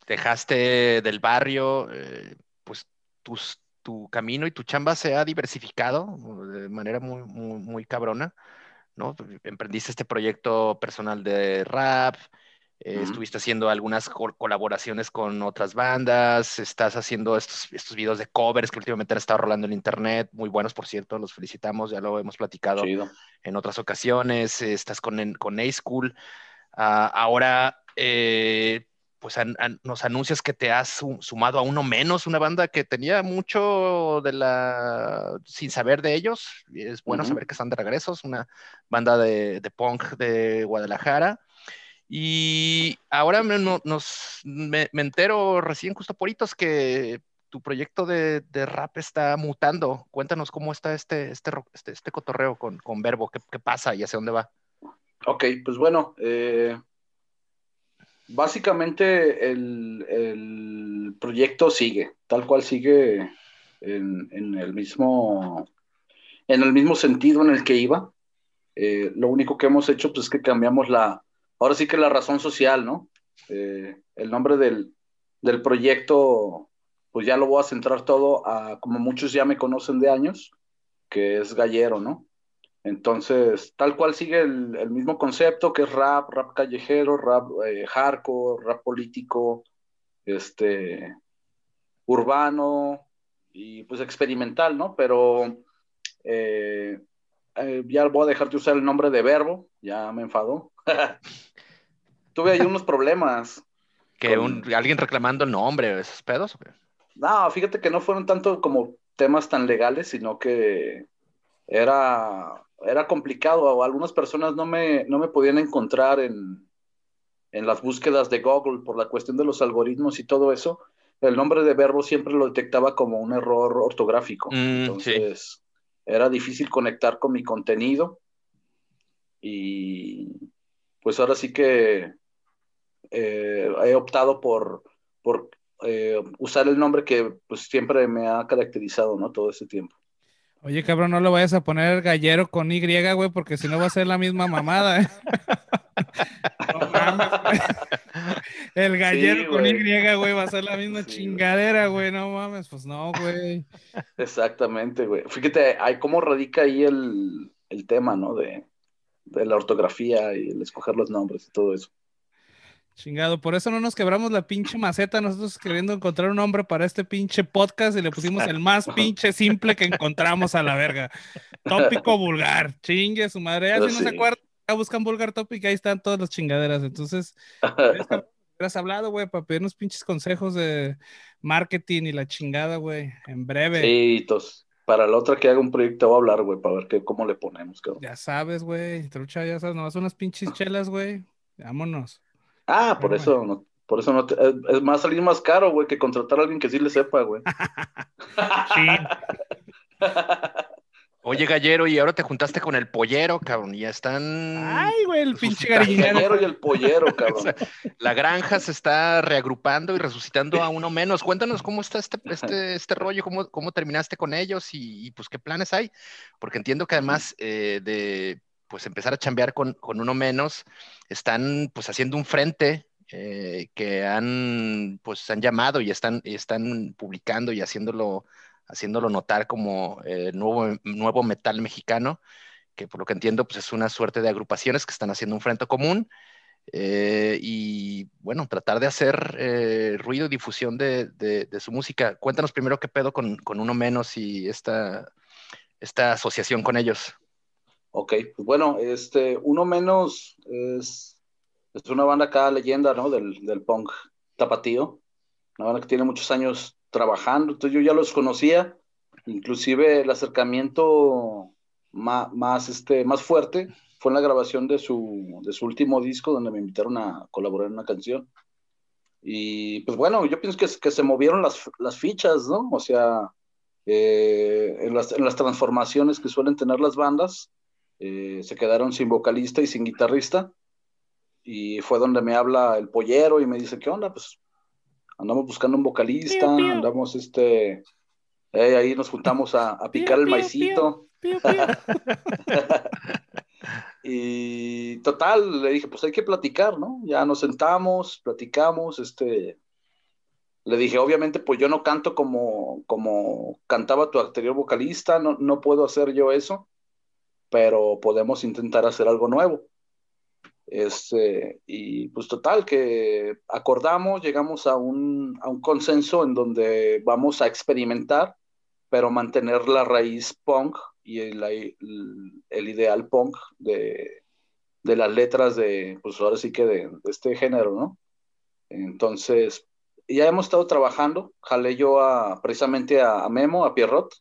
dejaste del barrio, eh, pues tu camino y tu chamba se ha diversificado de manera muy, muy, cabrona, ¿no? Emprendiste este proyecto personal de rap, eh, estuviste haciendo algunas colaboraciones con otras bandas, estás haciendo estos, estos videos de covers que últimamente han estado rolando en internet, muy buenos por cierto, los felicitamos, ya lo hemos platicado en otras ocasiones, estás con, con A-School, ah, ahora eh, pues nos anuncias que te has sumado a uno menos, una banda que tenía mucho de la, sin saber de ellos, es bueno saber que están de regreso, es una banda de, punk de Guadalajara. Y ahora me, nos, me, entero recién justo por hitos que tu proyecto de, rap está mutando. Cuéntanos cómo está este, este, este, este cotorreo con, con Verbo, ¿Qué, ¿Qué, pasa y hacia dónde va. Ok, pues bueno, eh, Básicamente el, proyecto sigue, tal cual sigue en, el mismo, en el mismo sentido en el que iba. Eh, lo único que hemos hecho pues, es que cambiamos la, ahora sí que la razón social, ¿no? Eh, el nombre del, del, proyecto, pues ya lo voy a centrar todo a, como muchos ya me conocen de años, que es Gallero, ¿no? Entonces, tal cual sigue el, mismo concepto que es rap, rap callejero, rap eh, hardcore, rap político, este, urbano y pues experimental, ¿no? Pero eh, eh, ya voy a dejar de usar el nombre de verbo, ya me enfadó. Tuve ahí unos problemas. ¿Que alguien reclamando el nombre, esos pedos? No, fíjate que no fueron tanto como temas tan legales, sino que era era complicado, o algunas personas no me, no me podían encontrar en, en las búsquedas de Google por la cuestión de los algoritmos y todo eso. El nombre de verbo siempre lo detectaba como un error ortográfico. Mm, Entonces, era difícil conectar con mi contenido. Y pues ahora sí que eh, he optado por, por eh, usar el nombre que pues siempre me ha caracterizado, ¿no? Todo ese tiempo. Oye, cabrón, no lo vayas a poner gallero con Y, güey, porque si no va a ser la misma mamada. ¿eh? no mames, güey. El gallero con Y, güey, va a ser la misma chingadera, güey. No mames, pues no, güey. Exactamente, güey. Fíjate, hay cómo radica ahí el, el tema, ¿no? De, de la ortografía y el escoger los nombres y todo eso. Chingado, por eso no nos quebramos la pinche maceta nosotros queriendo encontrar un nombre para este pinche podcast y le pusimos el más pinche simple que encontramos a la verga. Tópico vulgar, chingue su madre. Ya si no se acuerdan, buscan vulgar topic, ahí están todas las chingaderas. Entonces, has hablado, güey, para pedirnos pinches consejos de marketing y la chingada, güey, en breve. Sí, tos. Para la otra que haga un proyecto voy a hablar, güey, para ver qué, cómo le ponemos, cabrón. Ya sabes, güey, trucha, ya sabes, nomás unas pinches chelas, güey. Vámonos. Ah, por eso no, por eso no es más salir más caro, güey, que contratar a alguien que sí le sepa, güey. sí. Oye, Gallero, y ahora te juntaste con el pollero, cabrón. Ya están. Ay, güey, el pinche gallero y el pollero, cabrón. la granja se está reagrupando y resucitando a uno menos. Cuéntanos cómo está este, este, este rollo, cómo, cómo terminaste con ellos y, pues qué planes hay. Porque entiendo que además eh, de pues empezar a chambear con, con, uno menos, están pues haciendo un frente eh, que han pues han llamado y están, y están publicando y haciéndolo haciéndolo notar como eh, nuevo, nuevo metal mexicano, que por lo que entiendo, pues es una suerte de agrupaciones que están haciendo un frente común. Eh, y bueno, tratar de hacer eh, ruido y difusión de, de, su música. Cuéntanos primero qué pedo con, con Uno Menos y esta, esta asociación con ellos. Ok, pues bueno, este, Uno Menos es, es una banda cada leyenda, ¿no? Del, del punk tapatío, una banda que tiene muchos años trabajando, entonces yo ya los conocía, inclusive el acercamiento más, más, este, más fuerte fue en la grabación de su, de su último disco, donde me invitaron a colaborar en una canción. Y pues bueno, yo pienso que, que se movieron las, las fichas, ¿no? O sea, eh, en, las, en, las, transformaciones que suelen tener las bandas, eh, se quedaron sin vocalista y sin guitarrista. Y fue donde me habla el pollero y me dice, ¿qué onda? Pues andamos buscando un vocalista, andamos este, eh, ahí nos juntamos a, picar el maicito. y total, le dije, pues hay que platicar, ¿no? Ya nos sentamos, platicamos, este, le dije, obviamente, pues yo no canto como, como cantaba tu anterior vocalista, no, no puedo hacer yo eso, pero podemos intentar hacer algo nuevo. Este, y pues total, que acordamos, llegamos a un, a un consenso en donde vamos a experimentar, pero mantener la raíz punk y el, el, ideal punk de, de, las letras de, pues ahora sí que de, este género, ¿no? Entonces, ya hemos estado trabajando, jalé yo a, precisamente a, a Memo, a Pierrot,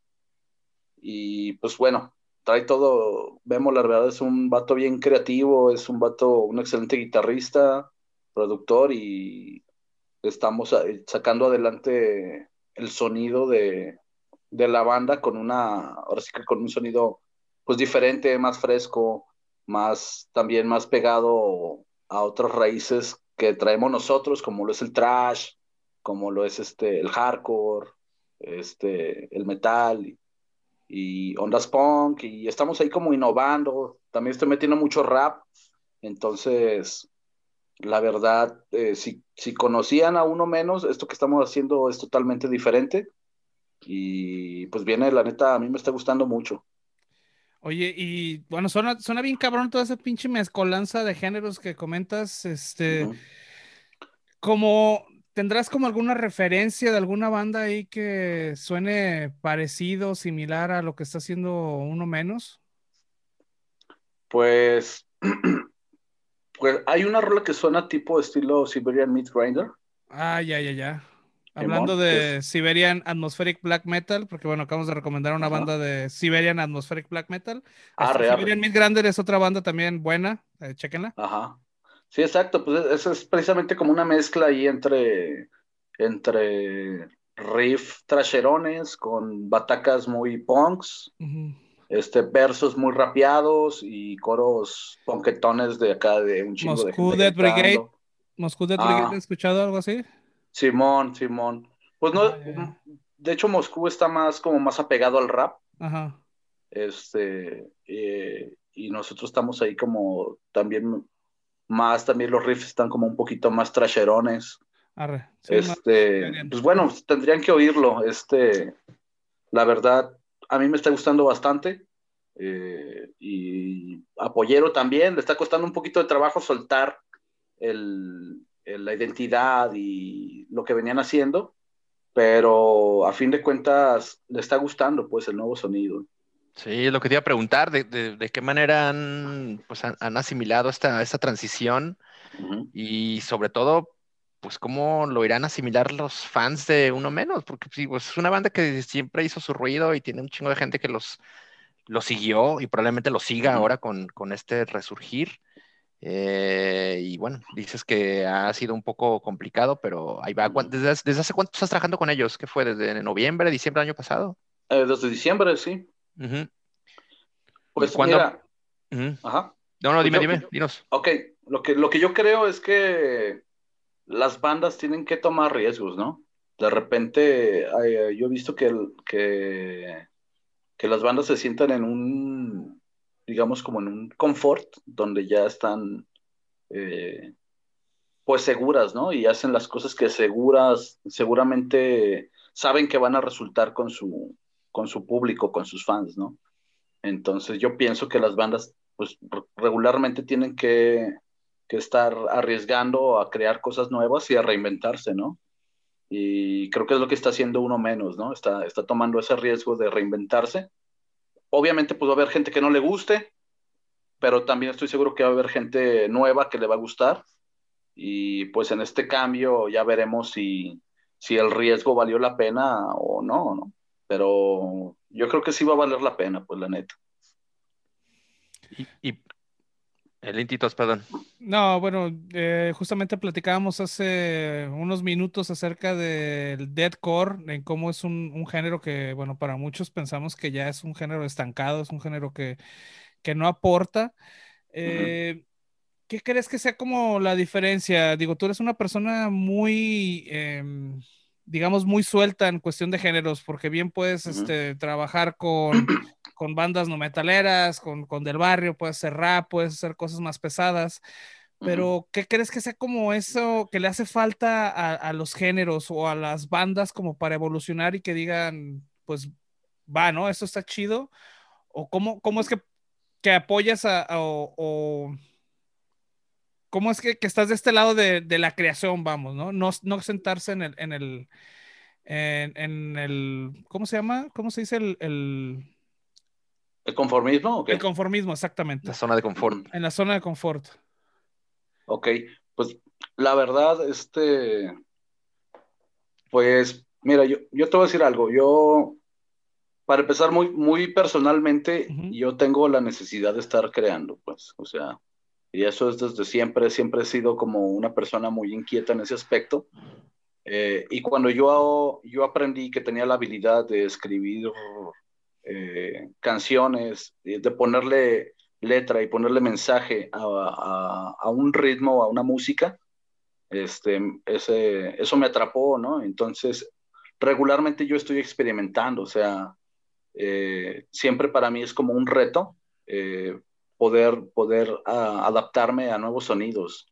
y pues bueno, trae todo, vemos la verdad es un vato bien creativo, es un vato, un excelente guitarrista, productor y estamos sacando adelante el sonido de, de, la banda con una, ahora sí que con un sonido pues diferente, más fresco, más también más pegado a otras raíces que traemos nosotros, como lo es el trash, como lo es este el hardcore, este el metal y ondas punk y estamos ahí como innovando. También estoy metiendo mucho rap, entonces la verdad, eh, si, si conocían a uno menos, esto que estamos haciendo es totalmente diferente y pues viene, la neta, a mí me está gustando mucho. Oye, y bueno, suena, suena bien cabrón toda esa pinche mezcolanza de géneros que comentas, este, como ¿Tendrás como alguna referencia de alguna banda ahí que suene parecido, similar a lo que está haciendo uno menos? Pues, pues hay una rola que suena tipo estilo Siberian Meat Grinder. Ah, ya, ya, ya. Hablando de Siberian Atmospheric Black Metal, porque bueno, acabamos de recomendar una banda de Siberian Atmospheric Black Metal. Siberian Meat Grinder es otra banda también buena, eh, chequenla. Ajá. Sí, exacto, pues eso es precisamente como una mezcla ahí entre, entre riff trasherones con batacas muy punks, este, versos muy rapeados y coros ponquetones de acá de un chingo de gente. Dead Brigade. Moscú Dead Brigade, ¿has escuchado algo así? Simón, Simón. Pues no, ah, de hecho Moscú está más como más apegado al rap. Ajá. Este, eh, y nosotros estamos ahí como también más también los riffs están como un poquito más trasherones. este, pues bueno, tendrían que oírlo. Este, la verdad, a mí me está gustando bastante. Eh, y apoyero también, le está costando un poquito de trabajo soltar la identidad y lo que venían haciendo, pero a fin de cuentas le está gustando pues el nuevo sonido. Sí, lo que te iba a preguntar, de, de, qué manera han, pues, han, asimilado esta, esta transición y sobre todo, pues cómo lo irán a asimilar los fans de Uno Menos, porque pues, es una banda que siempre hizo su ruido y tiene un chingo de gente que los, los siguió y probablemente lo siga ahora con, con, este resurgir. Eh, y bueno, dices que ha sido un poco complicado, pero ahí va. ¿Desde, desde hace cuánto estás trabajando con ellos? ¿Qué fue? ¿Desde noviembre, diciembre del año pasado? Eh, desde diciembre, sí. Pues cuando... Ajá. No, no, dime, pues dime, dinos. Ok, lo que, lo que yo creo es que las bandas tienen que tomar riesgos, ¿no? De repente, yo he visto que, que, que las bandas se sientan en un, digamos, como en un confort, donde ya están, eh, pues, seguras, ¿no? Y hacen las cosas que seguras, seguramente saben que van a resultar con su, con su público, con sus fans, ¿no? Entonces yo pienso que las bandas pues regularmente tienen que, estar arriesgando a crear cosas nuevas y a reinventarse, ¿no? Y creo que es lo que está haciendo uno menos, ¿no? Está, está tomando ese riesgo de reinventarse. Obviamente pues va a haber gente que no le guste, pero también estoy seguro que va a haber gente nueva que le va a gustar. Y pues en este cambio ya veremos si, si el riesgo valió la pena o no, ¿no? Pero yo creo que sí va a valer la pena, pues la neta. Y, el Intitos, perdón. No, bueno, eh, justamente platicábamos hace unos minutos acerca del deadcore, en cómo es un, género que, bueno, para muchos pensamos que ya es un género estancado, es un género que, no aporta. Eh, ¿Qué crees que sea como la diferencia? Digo, tú eres una persona muy, em, digamos, muy suelta en cuestión de géneros, porque bien puedes este, trabajar con con bandas no metaleras, con, con del barrio, puedes hacer rap, puedes hacer cosas más pesadas. Pero, ¿qué crees que sea como eso que le hace falta a, los géneros o a las bandas como para evolucionar y que digan, pues, va, ¿no? Esto está chido. ¿O cómo, cómo es que, que apoyas a, o, cómo es que, que, estás de este lado de, de la creación, vamos, ¿no? No, no sentarse en el, en el, en, el, ¿cómo se llama? ¿Cómo se dice el ¿El conformismo El conformismo, exactamente. La zona de confort. En la zona de confort. Ok, pues la verdad, este, pues mira, yo, yo te voy a decir algo. Yo, para empezar muy, muy personalmente, yo tengo la necesidad de estar creando, pues, o sea, y eso es desde siempre, siempre he sido como una persona muy inquieta en ese aspecto. Eh, y cuando yo, yo aprendí que tenía la habilidad de escribir eh, canciones, de ponerle letra y ponerle mensaje a, un ritmo, a una música, este, ese, eso me atrapó, ¿no? Entonces, regularmente yo estoy experimentando, o sea, eh, siempre para mí es como un reto eh, poder, poder adaptarme a nuevos sonidos.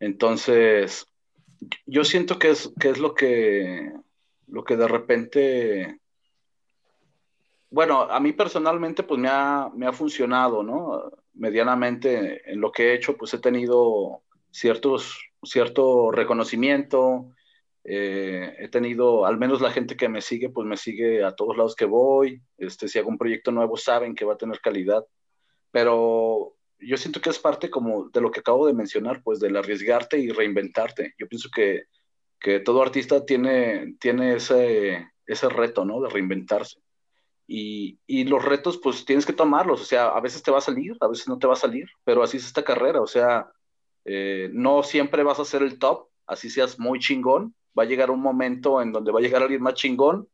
Entonces, yo siento que es, que es lo que, lo que de repente bueno, a mí personalmente pues me ha, me ha funcionado, ¿no? Medianamente en lo que he hecho pues he tenido ciertos, cierto reconocimiento, eh, he tenido, al menos la gente que me sigue pues me sigue a todos lados que voy, este, si hago un proyecto nuevo saben que va a tener calidad, pero yo siento que es parte como de lo que acabo de mencionar, pues del arriesgarte y reinventarte. Yo pienso que, que todo artista tiene, tiene ese, ese reto, ¿no? De reinventarse. Y, y, los retos, pues tienes que tomarlos, o sea, a veces te va a salir, a veces no te va a salir, pero así es esta carrera, o sea, eh, no siempre vas a ser el top, así seas muy chingón, va a llegar un momento en donde va a llegar alguien más chingón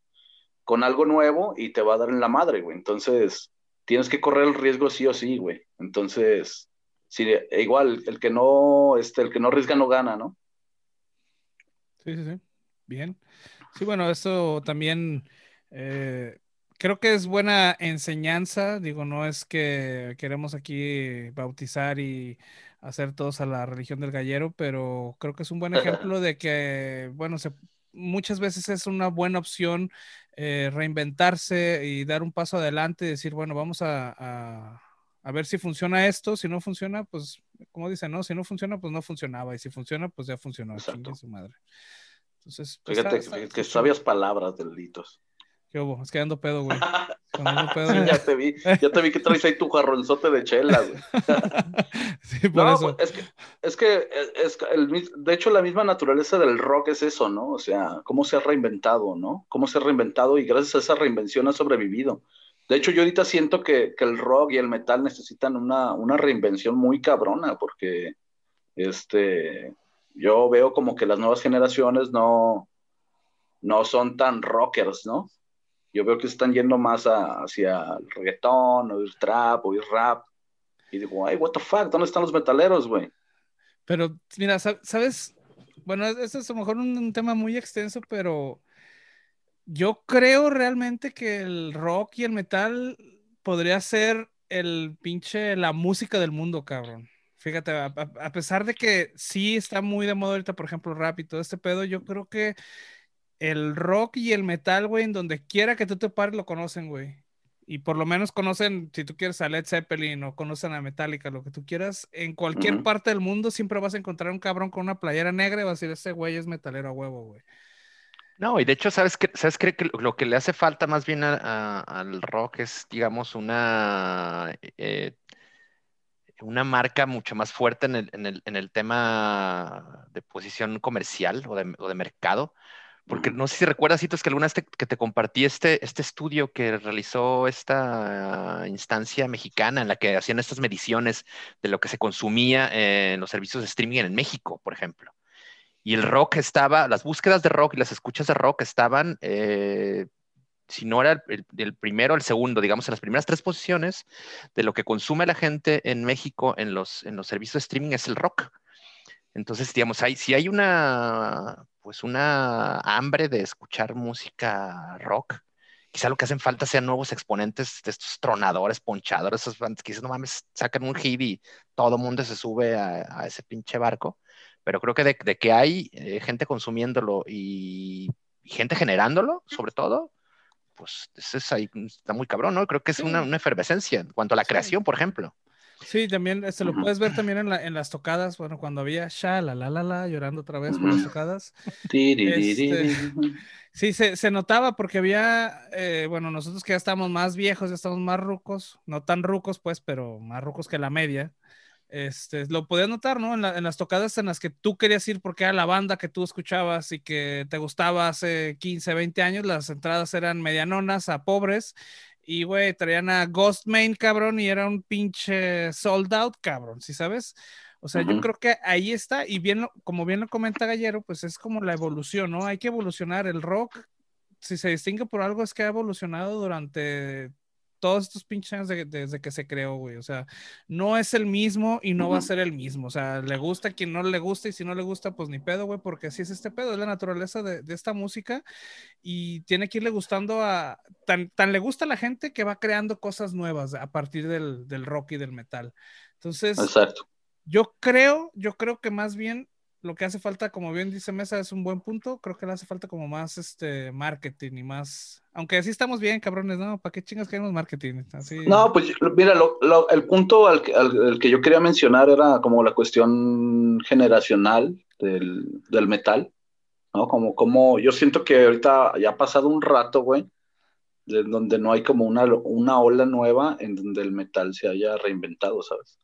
con algo nuevo y te va a dar en la madre, güey, entonces tienes que correr el riesgo sí o sí, güey, entonces, sí, e igual, el que no, este, el que no arriesga no gana, ¿no? Sí, sí, sí, bien. Sí, bueno, esto también... Eh creo que es buena enseñanza. Digo, no es que queremos aquí bautizar y hacer todos a la religión del gallero, pero creo que es un buen ejemplo de que, bueno, muchas veces es una buena opción eh, reinventarse y dar un paso adelante y decir, bueno, vamos a, ver si funciona esto. Si no funciona, pues, como dicen, ¿no? Si no funciona, pues no funcionaba. Y si funciona, pues ya funcionó. su madre. Entonces, pues, fíjate que sabias palabras, delitos. ¿Qué hubo? Es que ando pedo, güey. ya te vi, ya te vi que traes ahí tu jarronzote de chela, güey. sí, por eso. Pues, es que, es que, es el, de hecho, la misma naturaleza del rock es eso, ¿no? O sea, cómo se ha reinventado, ¿no? Cómo se ha reinventado y gracias a esa reinvención ha sobrevivido. De hecho, yo ahorita siento que, que el rock y el metal necesitan una, una reinvención muy cabrona, porque este, yo veo como que las nuevas generaciones no, no son tan rockers, ¿no? Yo veo que están yendo más hacia el reggaetón, o el trap, o el rap. Y digo, ay, what the fuck, ¿dónde están los metaleros, güey? Pero, mira, ¿sabes? Bueno, este es a lo mejor un, tema muy extenso, pero yo creo realmente que el rock y el metal podría ser el pinche, la música del mundo, cabrón. Fíjate, a, a, pesar de que sí está muy de moda ahorita, por ejemplo, rap y todo este pedo, yo creo que el rock y el metal, güey, en donde quiera que tú te pares, lo conocen, güey. Y por lo menos conocen, si tú quieres a Led Zeppelin o conocen a Metallica, lo que tú quieras, en cualquier parte del mundo siempre vas a encontrar un cabrón con una playera negra y vas a decir, ese güey es metalero a huevo, güey. No, y de hecho, ¿sabes qué? ¿Sabes qué? Que lo que le hace falta más bien al rock es, digamos, una, eh, una marca mucho más fuerte en el, en, el, en el, tema de posición comercial o de, o de mercado porque no sé si recuerdas, Citos, que alguna vez que te compartí este, este estudio que realizó esta instancia mexicana en la que hacían estas mediciones de lo que se consumía en los servicios de streaming en México, por ejemplo. Y el rock estaba, las búsquedas de rock y las escuchas de rock estaban, eh, si no era el, el, primero, el segundo, digamos, en las primeras tres posiciones de lo que consume la gente en México en los, en los servicios de streaming es el rock. Entonces, digamos, hay, si hay una, pues una hambre de escuchar música rock, quizá lo que hacen falta sean nuevos exponentes de estos tronadores, ponchadores, esos bandas que dicen, no mames, sacan un hit y todo el mundo se sube a, ese pinche barco. Pero creo que de, que hay eh, gente consumiéndolo y, gente generándolo, sobre todo, pues eso es ahí, está muy cabrón, ¿no? Creo que es una, una, efervescencia en cuanto a la creación, por ejemplo. Sí, también se este, lo puedes ver también en, la, en, las tocadas, bueno, cuando había Sha, la, la, la, la, llorando otra vez por las tocadas. Este, sí, se, se, notaba porque había, eh, bueno, nosotros que ya estamos más viejos, ya estamos más rucos, no tan rucos pues, pero más rucos que la media. Este, lo podías notar, ¿no? En, en, las tocadas en las que tú querías ir porque era la banda que tú escuchabas y que te gustaba hace 15, 20 años, las entradas eran medianonas a pobres y, güey, traían a Ghost Main, cabrón, y era un pinche sold out, cabrón, ¿sí sabes? O sea, yo creo que ahí está, y bien, como bien lo comenta Gallero, pues es como la evolución, ¿no? Hay que evolucionar. El rock, si se distingue por algo, es que ha evolucionado durante todos estos pinches años desde que se creó, güey. O sea, no es el mismo y no va a ser el mismo. O sea, le gusta a quien no le gusta y si no le gusta, pues ni pedo, güey, porque así es este pedo, es la naturaleza de, esta música y tiene que irle gustando a... Tan, tan, le gusta a la gente que va creando cosas nuevas a partir del, del rock y del metal. Entonces, Exacto. yo creo, yo creo que más bien lo que hace falta, como bien dice Mesa, es un buen punto. Creo que le hace falta como más este marketing y más. Aunque así estamos bien, cabrones, ¿no? ¿Para qué chingas queremos marketing? Así... No, pues mira, el punto al, que yo quería mencionar era como la cuestión generacional del, del metal, ¿no? Como, como yo siento que ahorita ya ha pasado un rato, güey, de donde no hay como una, una ola nueva en donde el metal se haya reinventado, ¿sabes?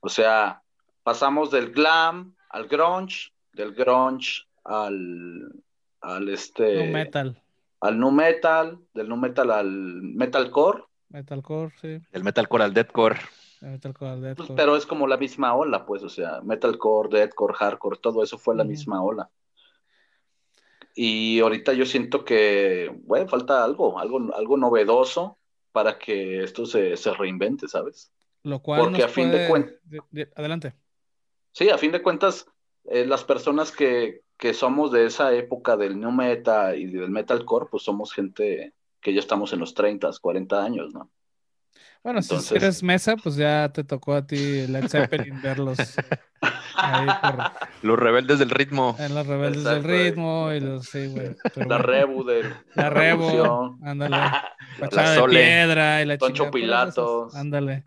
O sea, pasamos del glam al grunge, del grunge al, al este... Nu metal. Al nu metal, del nu metal al metalcore. Metalcore, sí. Del metalcore al deathcore. metalcore al deathcore. Pues, pero es como la misma ola, pues, o sea, metalcore, deathcore, hardcore, todo eso fue la misma ola. Y ahorita yo siento que, bueno, falta algo, algo, algo novedoso para que esto se, se reinvente, ¿sabes? Lo cual Porque a fin de cuentas... Adelante. Sí, a fin de cuentas, eh, las personas que, que, somos de esa época del new meta y del metalcore, pues somos gente que ya estamos en los 30, 40 años, ¿no? Bueno, si eres mesa, pues ya te tocó a ti Led Zeppelin verlos. Los rebeldes del ritmo. En los rebeldes del ritmo y los, sí, güey. La rebu de La rebu, ándale. La de piedra y la Toncho Pilatos. Ándale.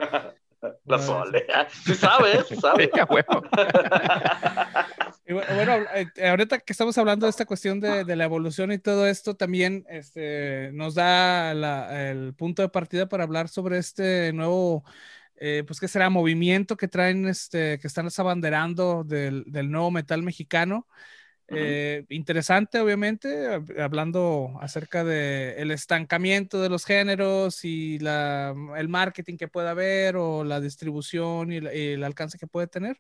La soledad. Sí sabes, sabes. bueno, eh, ahorita que estamos hablando de esta cuestión de, la evolución y todo esto, también este, nos da el punto de partida para hablar sobre este nuevo, eh, pues que será movimiento que traen, este, que están abanderando del, del nuevo metal mexicano. Eh, interesante, obviamente, hablando acerca del el estancamiento de los géneros y la, el marketing que puede haber o la distribución y, el alcance que puede tener.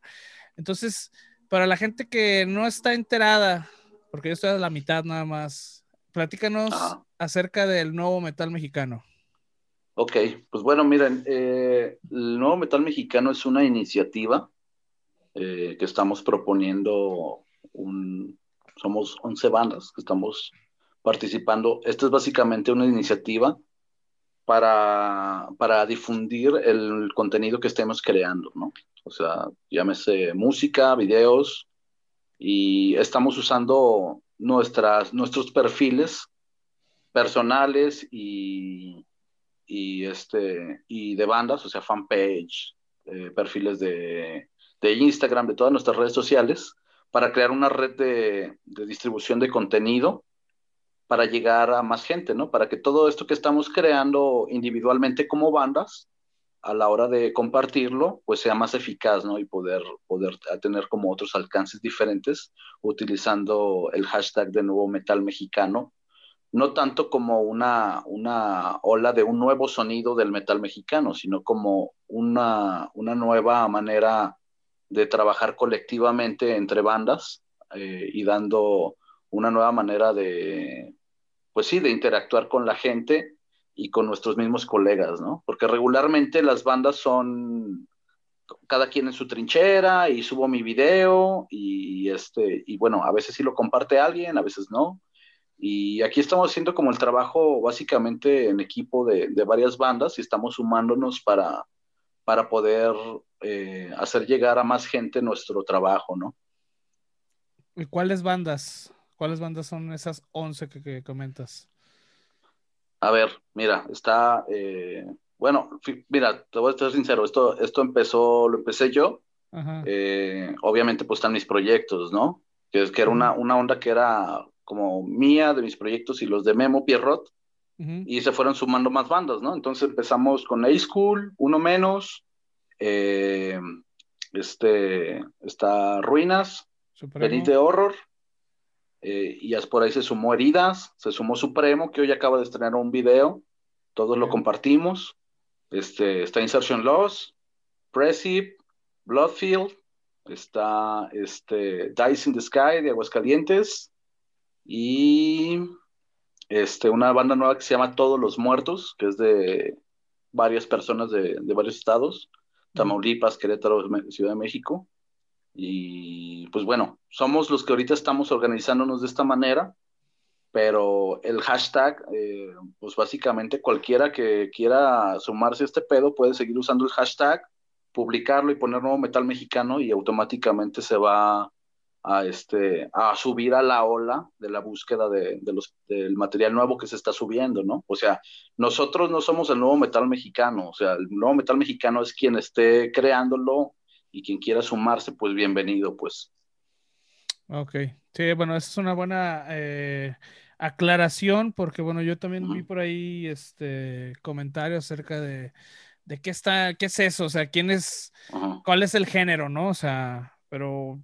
Entonces, para la gente que no está enterada, porque yo estoy a la mitad nada más, platícanos acerca del nuevo metal mexicano. Ok, pues bueno, miren, eh, el nuevo metal mexicano es una iniciativa eh, que estamos proponiendo, un, somos 11 bandas que estamos participando. Esta es básicamente una iniciativa para, para difundir el contenido que estemos creando, ¿no? O sea, llámese música, videos, y estamos usando nuestras, nuestros perfiles personales y, y, este, y de bandas, o sea, fanpage, eh, perfiles de, de, Instagram, de todas nuestras redes sociales, para crear una red de, distribución de contenido para llegar a más gente, ¿no? Para que todo esto que estamos creando individualmente como bandas, a la hora de compartirlo, pues sea más eficaz, ¿no? Y poder, poder tener como otros alcances diferentes utilizando el hashtag de nuevo metal mexicano no tanto como una, una ola de un nuevo sonido del metal mexicano, sino como una, una nueva manera de trabajar colectivamente entre bandas eh, y dando una nueva manera de, pues sí, de interactuar con la gente y con nuestros mismos colegas, ¿no? Porque regularmente las bandas son cada quien en su trinchera y subo mi video y este y bueno, a veces sí lo comparte alguien, a veces no y aquí estamos haciendo como el trabajo básicamente en equipo de, varias bandas y estamos sumándonos para, para poder eh, hacer llegar a más gente nuestro trabajo, ¿no? ¿Y cuáles bandas? ¿Cuáles bandas son esas 11 que, comentas? A ver, mira, está, eh, bueno, mira, te voy a estar sincero, esto, esto empezó, lo empecé yo, eh, obviamente pues están mis proyectos, ¿no? Que, es, que era una, una onda que era como mía, de mis proyectos y los de Memo Pierrot, y se fueron sumando más bandas, ¿no? Entonces empezamos con A School, Uno Menos, eh, este, está Ruinas, Benite Horror, eh, y por ahí se sumó Heridas, se sumó Supremo, que hoy acaba de estrenar un video, todos lo compartimos, este, está Insertion Loss, Pressip, Bloodfield, está este, Dice in the Sky de Aguascalientes, y este, una banda nueva que se llama Todos los Muertos, que es de varias personas de, varios estados, Tamaulipas, Querétaro, Ciudad de México. Y pues bueno, somos los que ahorita estamos organizándonos de esta manera, pero el hashtag, eh, pues básicamente cualquiera que quiera sumarse a este pedo puede seguir usando el hashtag, publicarlo y poner nuevo metal mexicano y automáticamente se va a, este, a subir a la ola de la búsqueda de, los, del material nuevo que se está subiendo, ¿no? O sea, nosotros no somos el nuevo metal mexicano, o sea, el nuevo metal mexicano es quien esté creándolo y quien quiera sumarse, pues bienvenido, pues. Ok, sí, bueno, esa es una buena eh, aclaración porque, bueno, yo también vi por ahí este comentario acerca de, de qué está, qué es eso, o sea, quién es, cuál es el género, ¿no? O sea, pero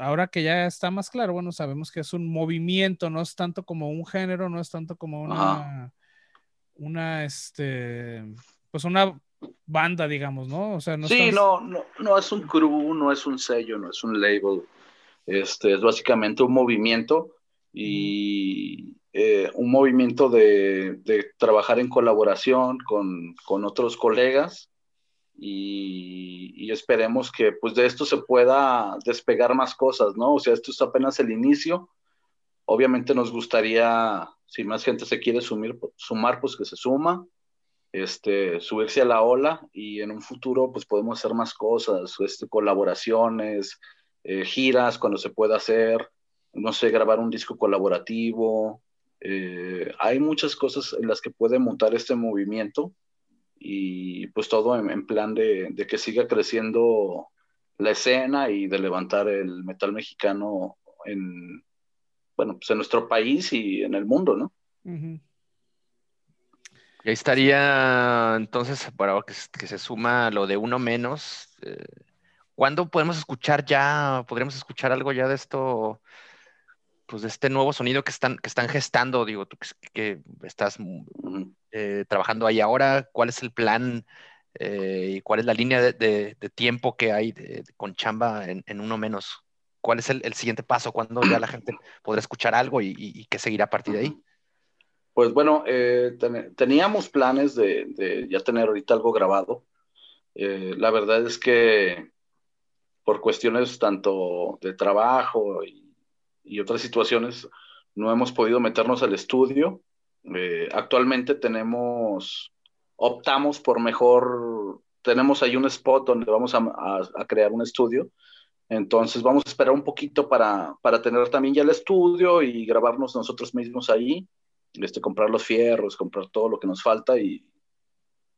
ahora que ya está más claro, bueno, sabemos que es un movimiento, no es tanto como un género, no es tanto como una, una, este, pues una banda, digamos, ¿no? O sea, no Sí, no, no, no es un crew, no es un sello, no es un label. Este, es básicamente un movimiento y eh, un movimiento de, de, trabajar en colaboración con, con otros colegas y, esperemos que pues de esto se pueda despegar más cosas, ¿no? O sea, esto es apenas el inicio. Obviamente nos gustaría, si más gente se quiere sumir, sumar, pues que se suma, este, subirse a la ola y en un futuro pues podemos hacer más cosas, este, colaboraciones, eh, giras cuando se pueda hacer, no sé, grabar un disco colaborativo. Eh, hay muchas cosas en las que puede montar este movimiento y pues todo en, plan de, que siga creciendo la escena y de levantar el metal mexicano en, bueno, pues en nuestro país y en el mundo, ¿no? Y ahí estaría entonces, para que, se suma lo de uno menos, eh, ¿cuándo podemos escuchar ya, podríamos escuchar algo ya de esto? Pues de este nuevo sonido que están, que están gestando, digo, tú que, estás eh, trabajando ahí ahora, ¿cuál es el plan eh, y cuál es la línea de, tiempo que hay con chamba en, uno menos? ¿Cuál es el, siguiente paso? ¿Cuándo ya la gente podrá escuchar algo y, qué seguirá a partir de ahí? Pues bueno, eh, teníamos planes de, ya tener ahorita algo grabado. Eh, la verdad es que por cuestiones tanto de trabajo y, otras situaciones, no hemos podido meternos al estudio. Eh, actualmente tenemos, optamos por mejor, tenemos ahí un spot donde vamos a crear un estudio entonces vamos a esperar un poquito para, para, tener también ya el estudio y grabarnos nosotros mismos ahí, este, comprar los fierros, comprar todo lo que nos falta y,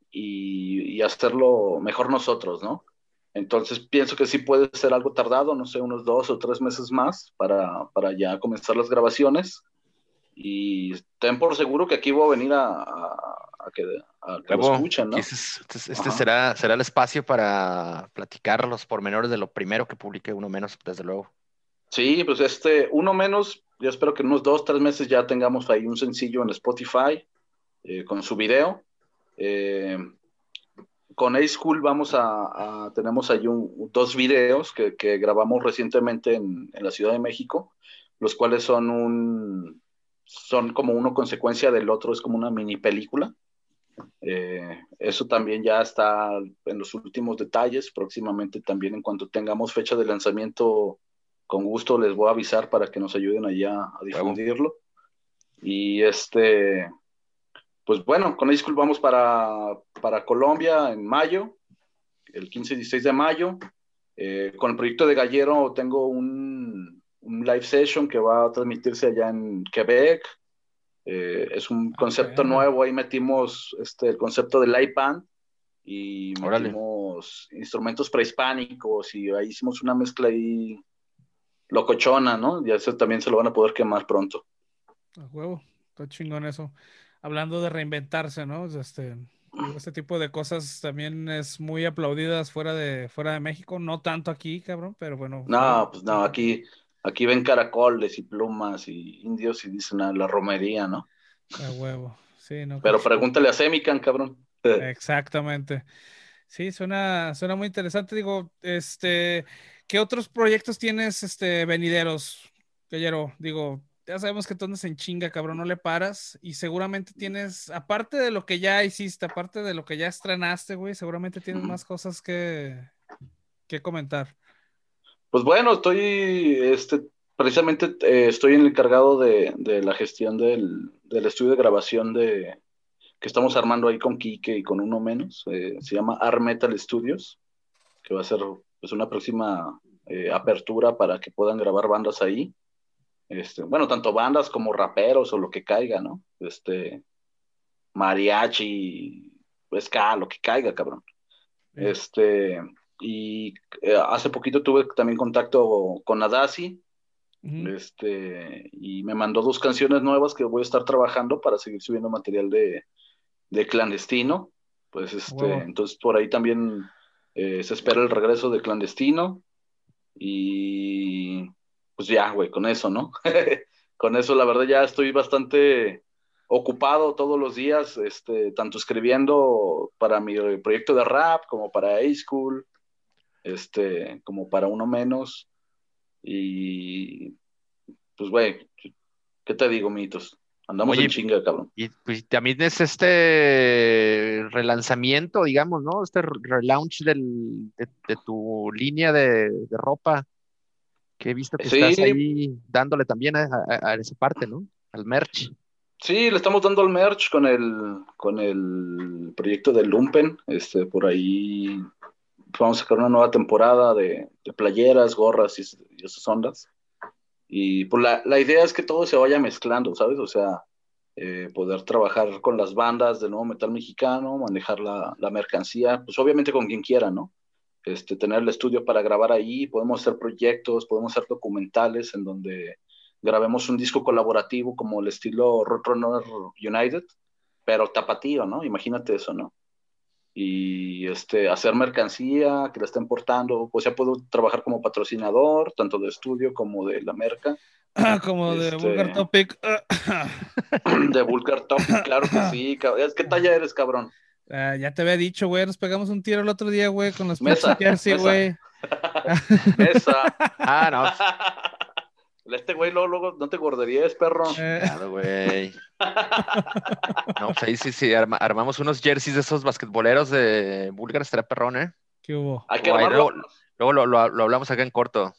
y, hacerlo mejor nosotros, ¿no? Entonces pienso que sí puede ser algo tardado, no sé, unos dos o tres meses más para, para ya comenzar las grabaciones. Y ten por seguro que aquí voy a venir a, a que, lo escuchen, ¿no? Este, este será, será el espacio para platicar los pormenores de lo primero que publique uno menos, desde luego. Sí, pues este, uno menos, yo espero que en unos dos, tres meses ya tengamos ahí un sencillo en Spotify eh, con su video. Eh, con A-School vamos a, tenemos ahí dos videos que, que grabamos recientemente en, en, la Ciudad de México, los cuales son un, son como uno consecuencia del otro, es como una mini película. Eh, eso también ya está en los últimos detalles. Próximamente también en cuanto tengamos fecha de lanzamiento, con gusto les voy a avisar para que nos ayuden allá a difundirlo. Y este, pues bueno, con School vamos para, para Colombia en mayo, el 15 y 16 de mayo. Eh, con el proyecto de Gallero tengo un, un live session que va a transmitirse allá en Quebec, eh, es un concepto nuevo, ahí metimos este, el concepto del live band y metimos instrumentos prehispánicos y ahí hicimos una mezcla ahí locochona, ¿no? Y eso también se lo van a poder quemar pronto. A huevo, está chingón eso. Hablando de reinventarse, ¿no? Este, este tipo de cosas también es muy aplaudidas fuera de, fuera de México, no tanto aquí, cabrón, pero bueno. No, pues no, aquí Aquí ven caracoles y plumas y indios y dicen a la romería, ¿no? A huevo. Sí, no. Pero pregúntale a Semican, cabrón. Exactamente. Sí, suena, suena muy interesante. Digo, este, ¿qué otros proyectos tienes, este, venideros, Gallero? Digo, ya sabemos que tú andas en chinga, cabrón, no le paras. Y seguramente tienes, aparte de lo que ya hiciste, aparte de lo que ya estrenaste, güey, seguramente tienes más cosas que, que comentar. Pues bueno, estoy, este, precisamente eh, estoy encargado de, de la gestión del, estudio de grabación de, que estamos armando ahí con Kike y con uno menos. Eh, se llama Art Metal Studios, que va a ser pues, una próxima eh, apertura para que puedan grabar bandas ahí. Este, bueno, tanto bandas como raperos o lo que caiga, ¿no? Este, mariachi, ska, lo que caiga, cabrón. Este, y eh, hace poquito tuve también contacto con Adasi, este, y me mandó dos canciones nuevas que voy a estar trabajando para seguir subiendo material de, de clandestino. Pues este, entonces por ahí también eh, se espera el regreso de clandestino. Y pues ya, güey, con eso, ¿no? con eso, la verdad, ya estoy bastante ocupado todos los días, este, tanto escribiendo para mi proyecto de rap como para A-School, este, como para uno menos. Y pues, güey, ¿qué te digo, mitos? Andamos en chinga, cabrón. Y pues también es este relanzamiento, digamos, ¿no? Este relaunch del, de, tu línea de, ropa que he visto que estás ahí dándole también a, a, esa parte, ¿no? Al merch. Sí, le estamos dando al merch con el, con el proyecto de Lumpen. Este, por ahí vamos a sacar una nueva temporada de, playeras, gorras y, esas ondas. Y pues la, la, idea es que todo se vaya mezclando, ¿sabes? O sea, eh, poder trabajar con las bandas de nuevo metal mexicano, manejar la, la, mercancía, pues obviamente con quien quiera, ¿no? Este, tener el estudio para grabar ahí, podemos hacer proyectos, podemos hacer documentales en donde grabemos un disco colaborativo como el estilo Roadrunner United, pero tapatío, ¿no? Imagínate eso, ¿no? y este, hacer mercancía que la estén portando, pues ya puedo trabajar como patrocinador, tanto de estudio como de la merca. Ah, como de este, Vulgar Topic. de Vulgar Topic, claro que sí. ¿Qué talla eres, cabrón? Ah, ya te había dicho, güey, nos pegamos un tiro el otro día, güey, con los mesa, jersey, güey. Mesa. ah, no. Este güey luego, luego no te gorderías, perro. Eh. Claro, güey. no, pues ahí sí, sí, armamos unos jerseys de esos basquetboleros de Bulgar, estaría perrón, ¿eh? ¿Qué hubo? Hay que luego, luego lo, hablamos acá en corto.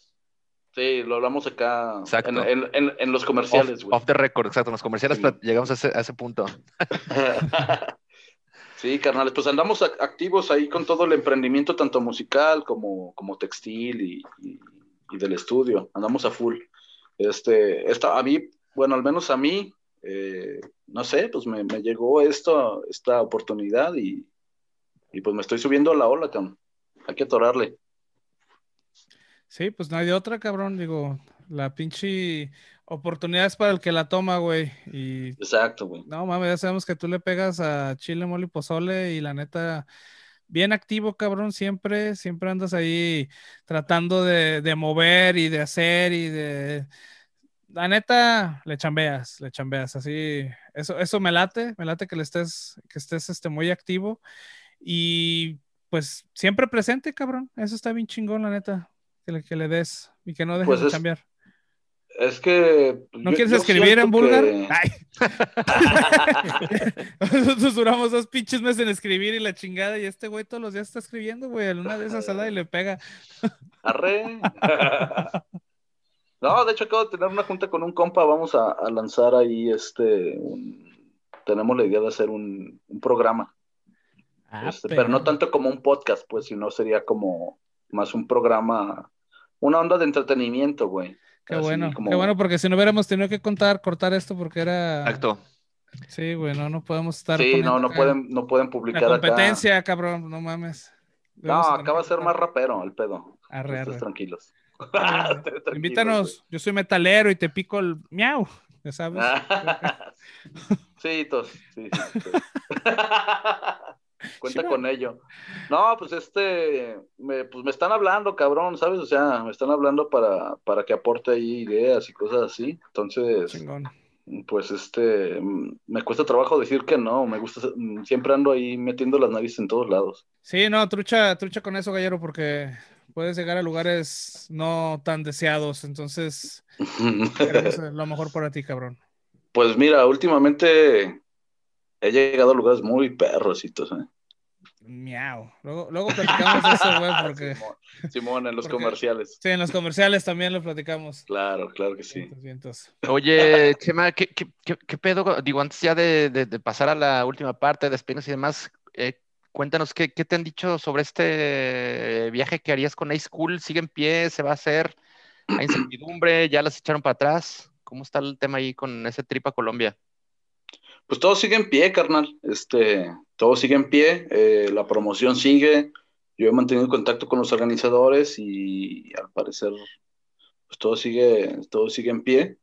Sí, lo hablamos acá en, en, en, los comerciales, güey. Off, the record, exacto. En los comerciales llegamos a ese, a ese punto. Sí, carnales, pues andamos activos ahí con todo el emprendimiento, tanto musical como, como textil y, y del estudio. Andamos a full. Este, esta, a mí, bueno, al menos a mí, eh, no sé, pues me, llegó esto, esta oportunidad y, pues me estoy subiendo a la ola, cabrón. Hay que atorarle. Sí, pues no hay de otra, cabrón. Digo, la pinche oportunidad es para el que la toma, güey. Y... Exacto, güey. No, mames, ya sabemos que tú le pegas a chile, mole y pozole y la neta, bien activo, cabrón, siempre, siempre andas ahí tratando de, mover y de hacer y de... La neta, le chambeas, le chambeas, así, eso, eso me late, me late que le estés, que estés este, muy activo y pues siempre presente, cabrón, eso está bien chingón, la neta, que le, que le des y que no dejes pues de chambear. Es que. ¿No quieres escribir en búlgaro? Nosotros duramos dos pinches meses en escribir y la chingada, y este güey todos los días está escribiendo, güey. En una de esas sala y le pega. Arre. no, de hecho acabo de tener una junta con un compa. Vamos a, lanzar ahí este. tenemos la idea de hacer un, programa. Ah, este, pero no tanto como un podcast, pues, sino sería como más un programa, una onda de entretenimiento, güey. Qué bueno, qué bueno, porque si no hubiéramos tenido que contar, cortar esto porque era. Exacto. Sí, güey, no, podemos estar. Sí, no, no pueden, no pueden publicar. La competencia, cabrón, no mames. no, acá va a ser más rapero el pedo. Arre, arre. tranquilos. Invítanos, yo soy metalero y te pico el miau, ya sabes. sí, tos, sí, sí. Cuenta con ello. No, pues este, me, pues me están hablando, cabrón, ¿sabes? O sea, me están hablando para, para que aporte ahí ideas y cosas así. Entonces, pues este, me cuesta trabajo decir que no, me gusta, siempre ando ahí metiendo las narices en todos lados. Sí, no, trucha, trucha con eso, Gallero, porque puedes llegar a lugares no tan deseados, entonces es lo mejor para ti, cabrón. Pues mira, últimamente he llegado a lugares muy perrositos, ¿eh? Miau. Luego, luego platicamos eso, güey, porque. Simón, en los comerciales. Sí, en los comerciales también lo platicamos. Claro, claro que sí. Oye, Chema, ¿qué, qué, qué, pedo? Digo, antes ya de, de, pasar a la última parte, de y demás, eh, cuéntanos ¿qué, qué te han dicho sobre este viaje que harías con Ace School. ¿Sigue en pie? ¿Se va a hacer? ¿Hay incertidumbre? ¿Ya las echaron para atrás? ¿Cómo está el tema ahí con ese trip a Colombia? Pues todo sigue en pie, carnal. Este, todo sigue en pie, eh, la promoción sigue. Yo he mantenido contacto con los organizadores y al parecer pues todo sigue, todo sigue en pie.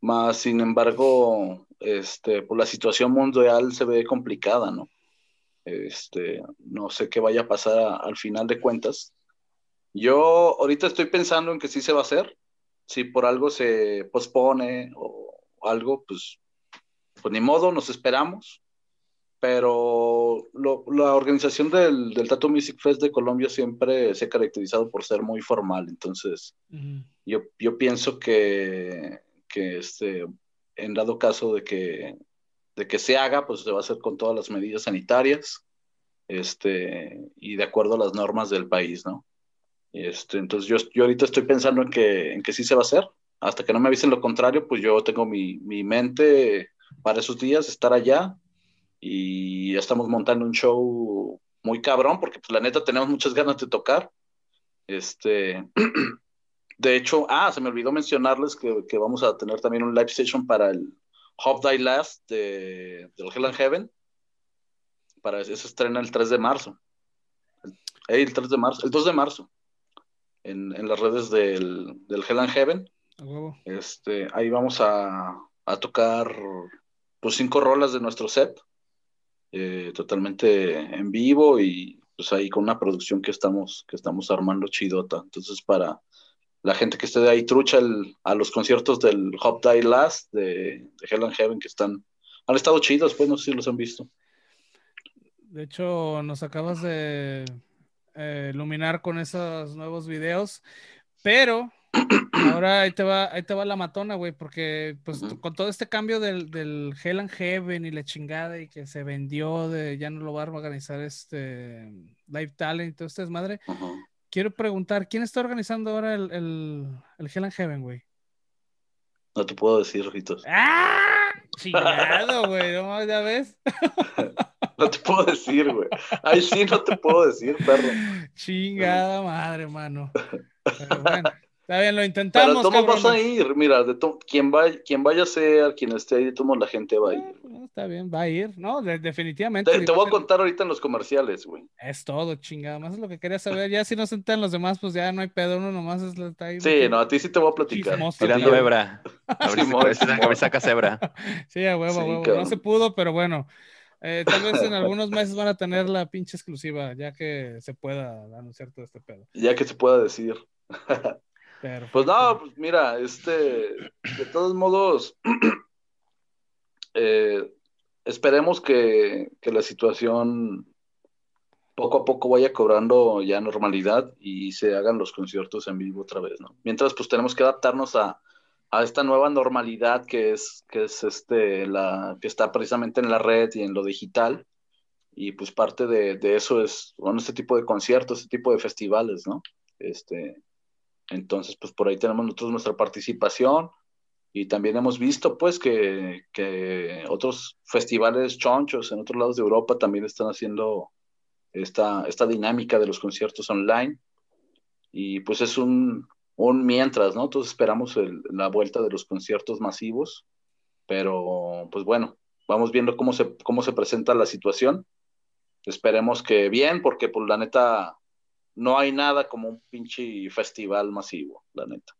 Más sin embargo, este, pues la situación mundial se ve complicada, ¿no? Este, no sé qué vaya a pasar al final de cuentas. Yo ahorita estoy pensando en que sí se va a hacer. Si por algo se pospone o algo, pues pues ni modo, nos esperamos. Pero la organización del, del Tattoo Music Fest de Colombia siempre se ha caracterizado por ser muy formal. Entonces, yo, yo pienso que, que este, en dado caso de que, de que se haga, pues se va a hacer con todas las medidas sanitarias este, y de acuerdo a las normas del país, ¿no? Este, entonces yo, yo ahorita estoy pensando en que, en que sí se va a hacer. Hasta que no me avisen lo contrario, pues yo tengo mi, mi mente para esos días, estar allá. Y estamos montando un show muy cabrón, porque pues la neta tenemos muchas ganas de tocar. Este, de hecho, ah, se me olvidó mencionarles que, que vamos a tener también un live station para el Hop Die Last de, del Hell and Heaven. Para eso se estrena el 3 de marzo. El, el 3 de marzo, el 2 de marzo. En, en las redes del, del Hell and Heaven. Este, ahí vamos a, a tocar pues cinco rolas de nuestro set, eh, totalmente en vivo y pues ahí con una producción que estamos, que estamos armando chidota. Entonces para la gente que esté de ahí trucha a los conciertos del Hop Die Last de, de Hell and Heaven que están, han estado chidos, pues no sé si los han visto. De hecho, nos acabas de eh, iluminar con esos nuevos videos, pero Ahora ahí te va, ahí te va la matona, güey, porque pues con todo este cambio del, del Hell and Heaven y la chingada y que se vendió de ya no lo va a organizar este Live Talent y todo este desmadre, quiero preguntar, ¿quién está organizando ahora el, el, el Hell and Heaven, güey? No te puedo decir, Ritos. ¡Ah! Chingado, güey, ¿no? ¿Ya ves? no te puedo decir, güey. Ay, sí, no te puedo decir, perro. Chingada madre, mano. Pero bueno. Está bien, lo intentamos. Pero ¿cómo vas a ir? Mira, de quien, vaya, quien vaya a ser, quien esté ahí, tomo la gente va a ir. Eh, está bien, va a ir. No, definitivamente. Te, voy a contar ahorita en los comerciales, güey. Es todo, chingada. Más es lo que quería saber. Ya si no se enteran los demás, pues ya no hay pedo. Uno nomás es, está ahí. Sí, no, a ti sí te voy a platicar. Tirando hebra. A ver si sacas hebra. Sí, a huevo, a huevo. No se pudo, pero bueno. Eh, tal vez en algunos meses van a tener la pinche exclusiva, ya que se pueda anunciar todo este pedo. Ya que se pueda decir. Pues no, pues mira, este, de todos modos, eh, esperemos que, la situación poco a poco vaya cobrando ya normalidad y se hagan los conciertos en vivo otra vez, ¿no? Mientras, pues tenemos que adaptarnos a, esta nueva normalidad que es, que es este, la, que está precisamente en la red y en lo digital. Y pues parte de, de eso es, bueno, este tipo de conciertos, este tipo de festivales, ¿no? Este, entonces, pues por ahí tenemos nosotros nuestra participación y también hemos visto pues que, otros festivales chonchos en otros lados de Europa también están haciendo esta, esta dinámica de los conciertos online y pues es un, un mientras, ¿no? Todos esperamos la vuelta de los conciertos masivos, pero pues bueno, vamos viendo cómo se, cómo se presenta la situación. Esperemos que bien, porque pues la neta no hay nada como un pinche festival masivo, la neta.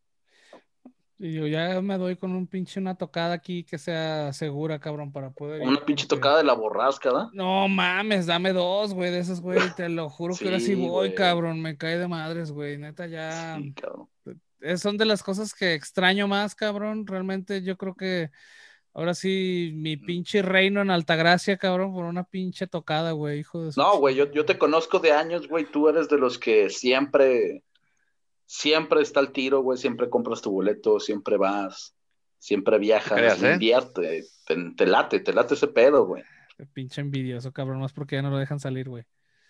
Y yo ya me doy con un pinche una tocada aquí que sea segura, cabrón, para poder. Una pinche tocada de la borrasca, ¿da? No mames, dame dos, güey, de esas, güey. Te lo juro que ahora sí voy, cabrón. Me cae de madres, güey. Neta, ya. Sí, cabrón. Son de las cosas que extraño más, cabrón. Realmente yo creo que Ahora sí, mi pinche reino en Altagracia, cabrón, por una pinche tocada, güey, hijo de No, güey, yo, yo te conozco de años, güey, tú eres de los que siempre, siempre está el tiro, güey, siempre compras tu boleto, siempre vas, siempre viajas, ¿eh? invierte, te, late, te late ese pedo, güey. Pinche envidioso, cabrón, más porque ya no lo dejan salir, güey.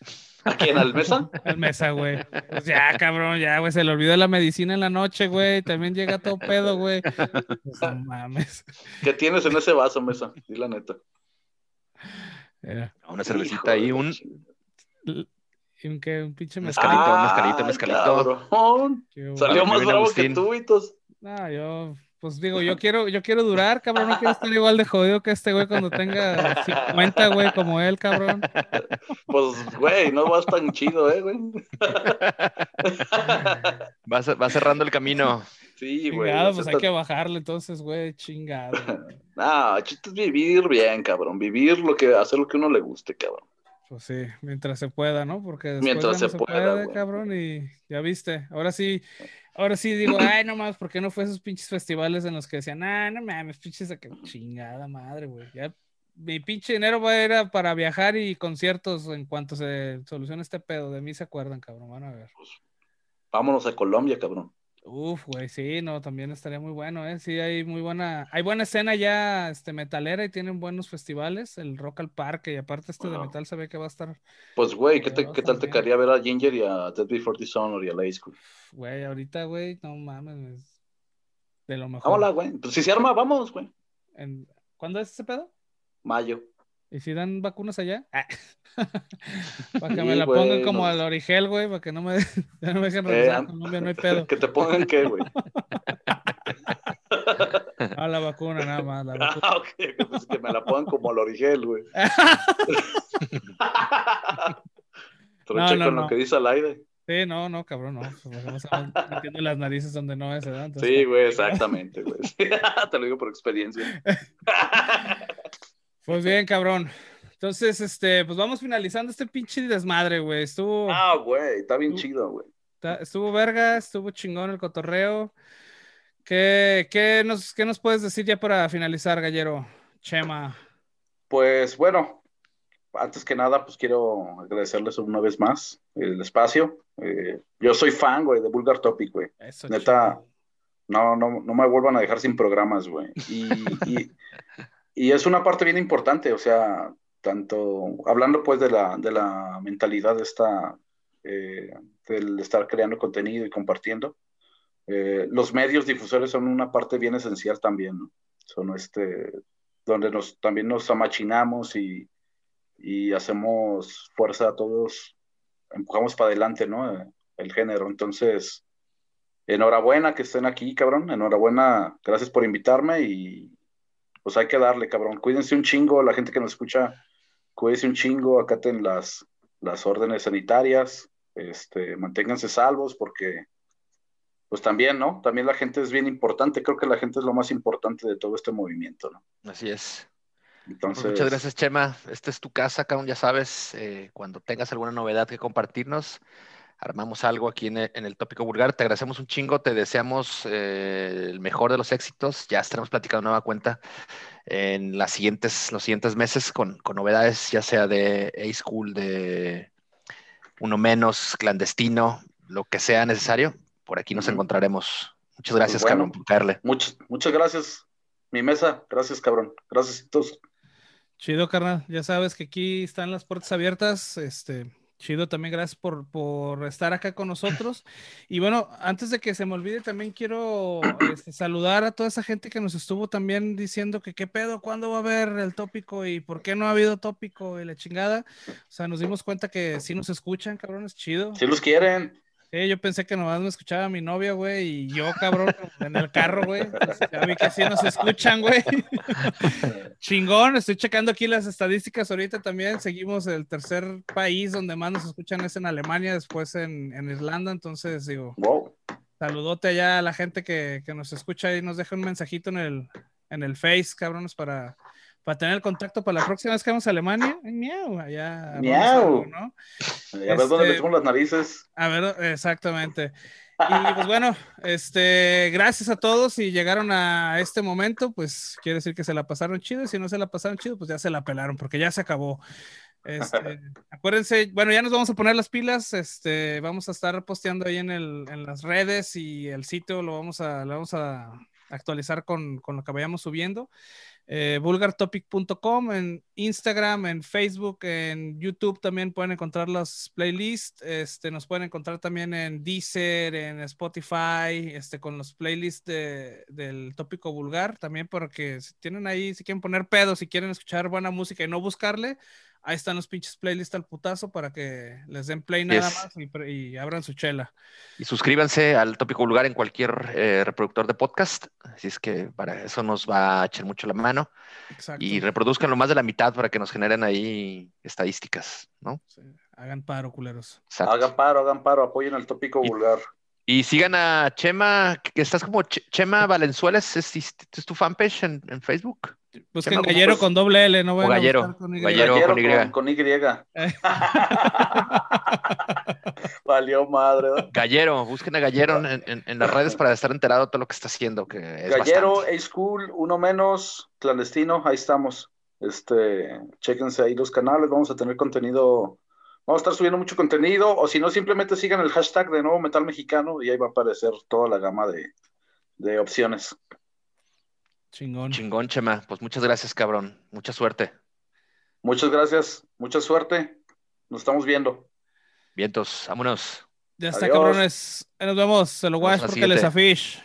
¿A quién? ¿Al mesa? Al mesa, güey. Pues ya, cabrón, ya, güey. Se le olvidó la medicina en la noche, güey. También llega todo pedo, güey. Pues, no mames. ¿Qué tienes en ese vaso, mesa? Di la neta. Una cervecita ahí, un. ¿Y un qué? Un pinche mezcalito, ah, mezcalito, mezcalito. Salió más bravo que tú, Vitos. No, yo pues digo, yo quiero, yo quiero durar, cabrón, no quiero estar igual de jodido que este güey cuando tenga 50, güey, como él, cabrón. Pues, güey, no vas tan chido, eh, güey. Va, cerrando el camino. Sí, güey. pues hay que bajarle entonces, güey, chingado. No, chiste es vivir bien, cabrón. Vivir lo que, hacer lo que uno le guste, cabrón. Pues sí, mientras se pueda, ¿no? Porque después mientras se, pueda, cabrón, y ya viste. Ahora sí, Ahora sí digo, ay, no más, ¿por qué no fue esos pinches festivales en los que decían, ah, no mames, pinches de que chingada madre, güey? Ya mi pinche dinero va a ir para viajar y conciertos en cuanto se solucione este pedo. De mí se acuerdan, cabrón, van a ver. Pues, vámonos a Colombia, cabrón. Uf, güey, sí, no, también estaría muy bueno, ¿eh? Sí, hay muy buena, hay buena escena ya, este, metalera y tienen buenos festivales, el Rock al Parque, y aparte este de metal se ve que va a estar... Pues, güey, ¿qué, ¿qué tal te quería ver a Ginger y a Dead Before Dishonor y a Lay School? Güey, ahorita, güey, no mames, de lo mejor. Hola, güey, pues si se arma, vamos, güey. ¿Cuándo es ese pedo? Mayo. ¿Y si dan vacunas allá? Ah. para que me la pongan como al origel, güey, para que no me, no me dejen regresar a Colombia, no hay pedo. ¿Que te pongan qué, güey? Ah, la vacuna, nada más. La vacuna. Ah, ok, pues que me la pongan como al origel, güey. Troche no, con lo que dice al aire. Sí, no, no, cabrón, no. A metiendo las narices donde no es, ¿verdad? sí, güey, exactamente, güey. Te lo digo por experiencia. Pues bien, cabrón. Entonces, este, pues vamos finalizando este pinche desmadre, güey. Estuvo. Ah, güey, está bien chido, güey. Estuvo verga, estuvo chingón el cotorreo. ¿Qué, qué, nos, ¿Qué nos puedes decir ya para finalizar, Gallero? Chema. Pues bueno, antes que nada, pues quiero agradecerles una vez más el espacio. Eh, yo soy fan, güey, de Vulgar Topic, güey. Neta, no, no, no me vuelvan a dejar sin programas, güey. Y, y, es una parte bien importante, o sea, tanto, hablando pues de la, de la mentalidad esta, eh, estar creando contenido y compartiendo, eh, los medios difusores son una parte bien esencial también, ¿no? Son este, donde nos, también nos amachinamos y, y hacemos fuerza a todos, empujamos para adelante, ¿no? El género. Entonces, enhorabuena que estén aquí, cabrón. Enhorabuena, gracias por invitarme y pues hay que darle, cabrón. Cuídense un chingo, la gente que nos escucha, cuídense un chingo, acaten las, las órdenes sanitarias, este, manténganse salvos porque pues también, ¿no? También la gente es bien importante, creo que la gente es lo más importante de todo este movimiento, ¿no? Así es. Pues, Entonces... muchas gracias, Chema. Esta es tu casa, cabrón, ya sabes, eh, cuando tengas alguna novedad que compartirnos, armamos algo aquí en el, tópico vulgar. Te agradecemos un chingo, te deseamos eh, el mejor de los éxitos. Ya estaremos platicando nueva cuenta en las siguientes, los siguientes meses con, novedades, ya sea de A-School, de uno menos, clandestino, lo que sea necesario. Por aquí nos encontraremos. Muchas gracias, pues cabrón, por caerle. Muchas, muchas gracias, mi mesa. Gracias, cabrón. Gracias a todos. Chido, carnal. Ya sabes que aquí están las puertas abiertas. Este, Chido, también gracias por, por, estar acá con nosotros. Y bueno, antes de que se me olvide, también quiero este, saludar a toda esa gente que nos estuvo también diciendo que qué pedo, cuándo va a haber el tópico y por qué no ha habido tópico y la chingada. O sea, nos dimos cuenta que sí nos escuchan, cabrones, chido. Sí los quieren yo pensé que nomás me escuchaba mi novia, güey, y yo, cabrón, en el carro, güey. Ya vi que sí nos escuchan, güey. Chingón, estoy checando aquí las estadísticas ahorita también. Seguimos el tercer país donde más nos escuchan es en Alemania, después en, en Irlanda. Entonces, digo, saludote allá a la gente que, que, nos escucha y nos deja un mensajito en el, en el Face, cabrones, para para tener el contacto para la próxima vez que vamos a Alemania. Miau, allá. Miau. ¿no? A ver dónde metemos las narices. A ver, exactamente. Y pues bueno, este, gracias a todos y llegaron a este momento, pues quiere decir que se la pasaron chido y si no se la pasaron chido, pues ya se la pelaron porque ya se acabó. Este, acuérdense, bueno, ya nos vamos a poner las pilas, este, vamos a estar posteando ahí en, el, en las redes y el sitio lo vamos a, lo vamos a actualizar con, con lo que vayamos subiendo eh, vulgartopic.com, en Instagram, en Facebook, en YouTube también pueden encontrar las playlists. Este, nos pueden encontrar también en Deezer, en Spotify, este, con los playlists del tópico vulgar. También porque si tienen ahí, si quieren poner pedos, si quieren escuchar buena música y no buscarle, ahí están los pinches playlists al putazo para que les den play nada más y, abran su chela. Y suscríbanse al Tópico Vulgar en cualquier eh, reproductor de podcast, así es que para eso nos va a echar mucho la mano. Exacto. Y reproduzcan lo más de la mitad para que nos generen ahí estadísticas, ¿no? Hagan paro, culeros. Hagan paro, hagan paro, apoyen al Tópico Vulgar. Y sigan a Chema, que estás como Chema Valenzuela, ¿es, tu fanpage en, en Facebook? Busquen Gallero con doble L, no voy Gallero, con Y. Gallero, con Y. Con, Y. Valió madre. Gallero, busquen a Gallero en, las redes para estar enterado de todo lo que está haciendo. Que Gallero, A-School, uno menos, clandestino, ahí estamos. Este, chéquense ahí los canales, vamos a tener contenido, vamos a estar subiendo mucho contenido, o si no, simplemente sigan el hashtag de nuevo metal mexicano y ahí va a aparecer toda la gama de, de opciones. Chingón. Chingón, Chema. Pues muchas gracias, cabrón. Mucha suerte. Muchas gracias. Mucha suerte. Nos estamos viendo. Vientos, vámonos. Ya está, cabrones. Nos vemos. Se lo guay porque les afish.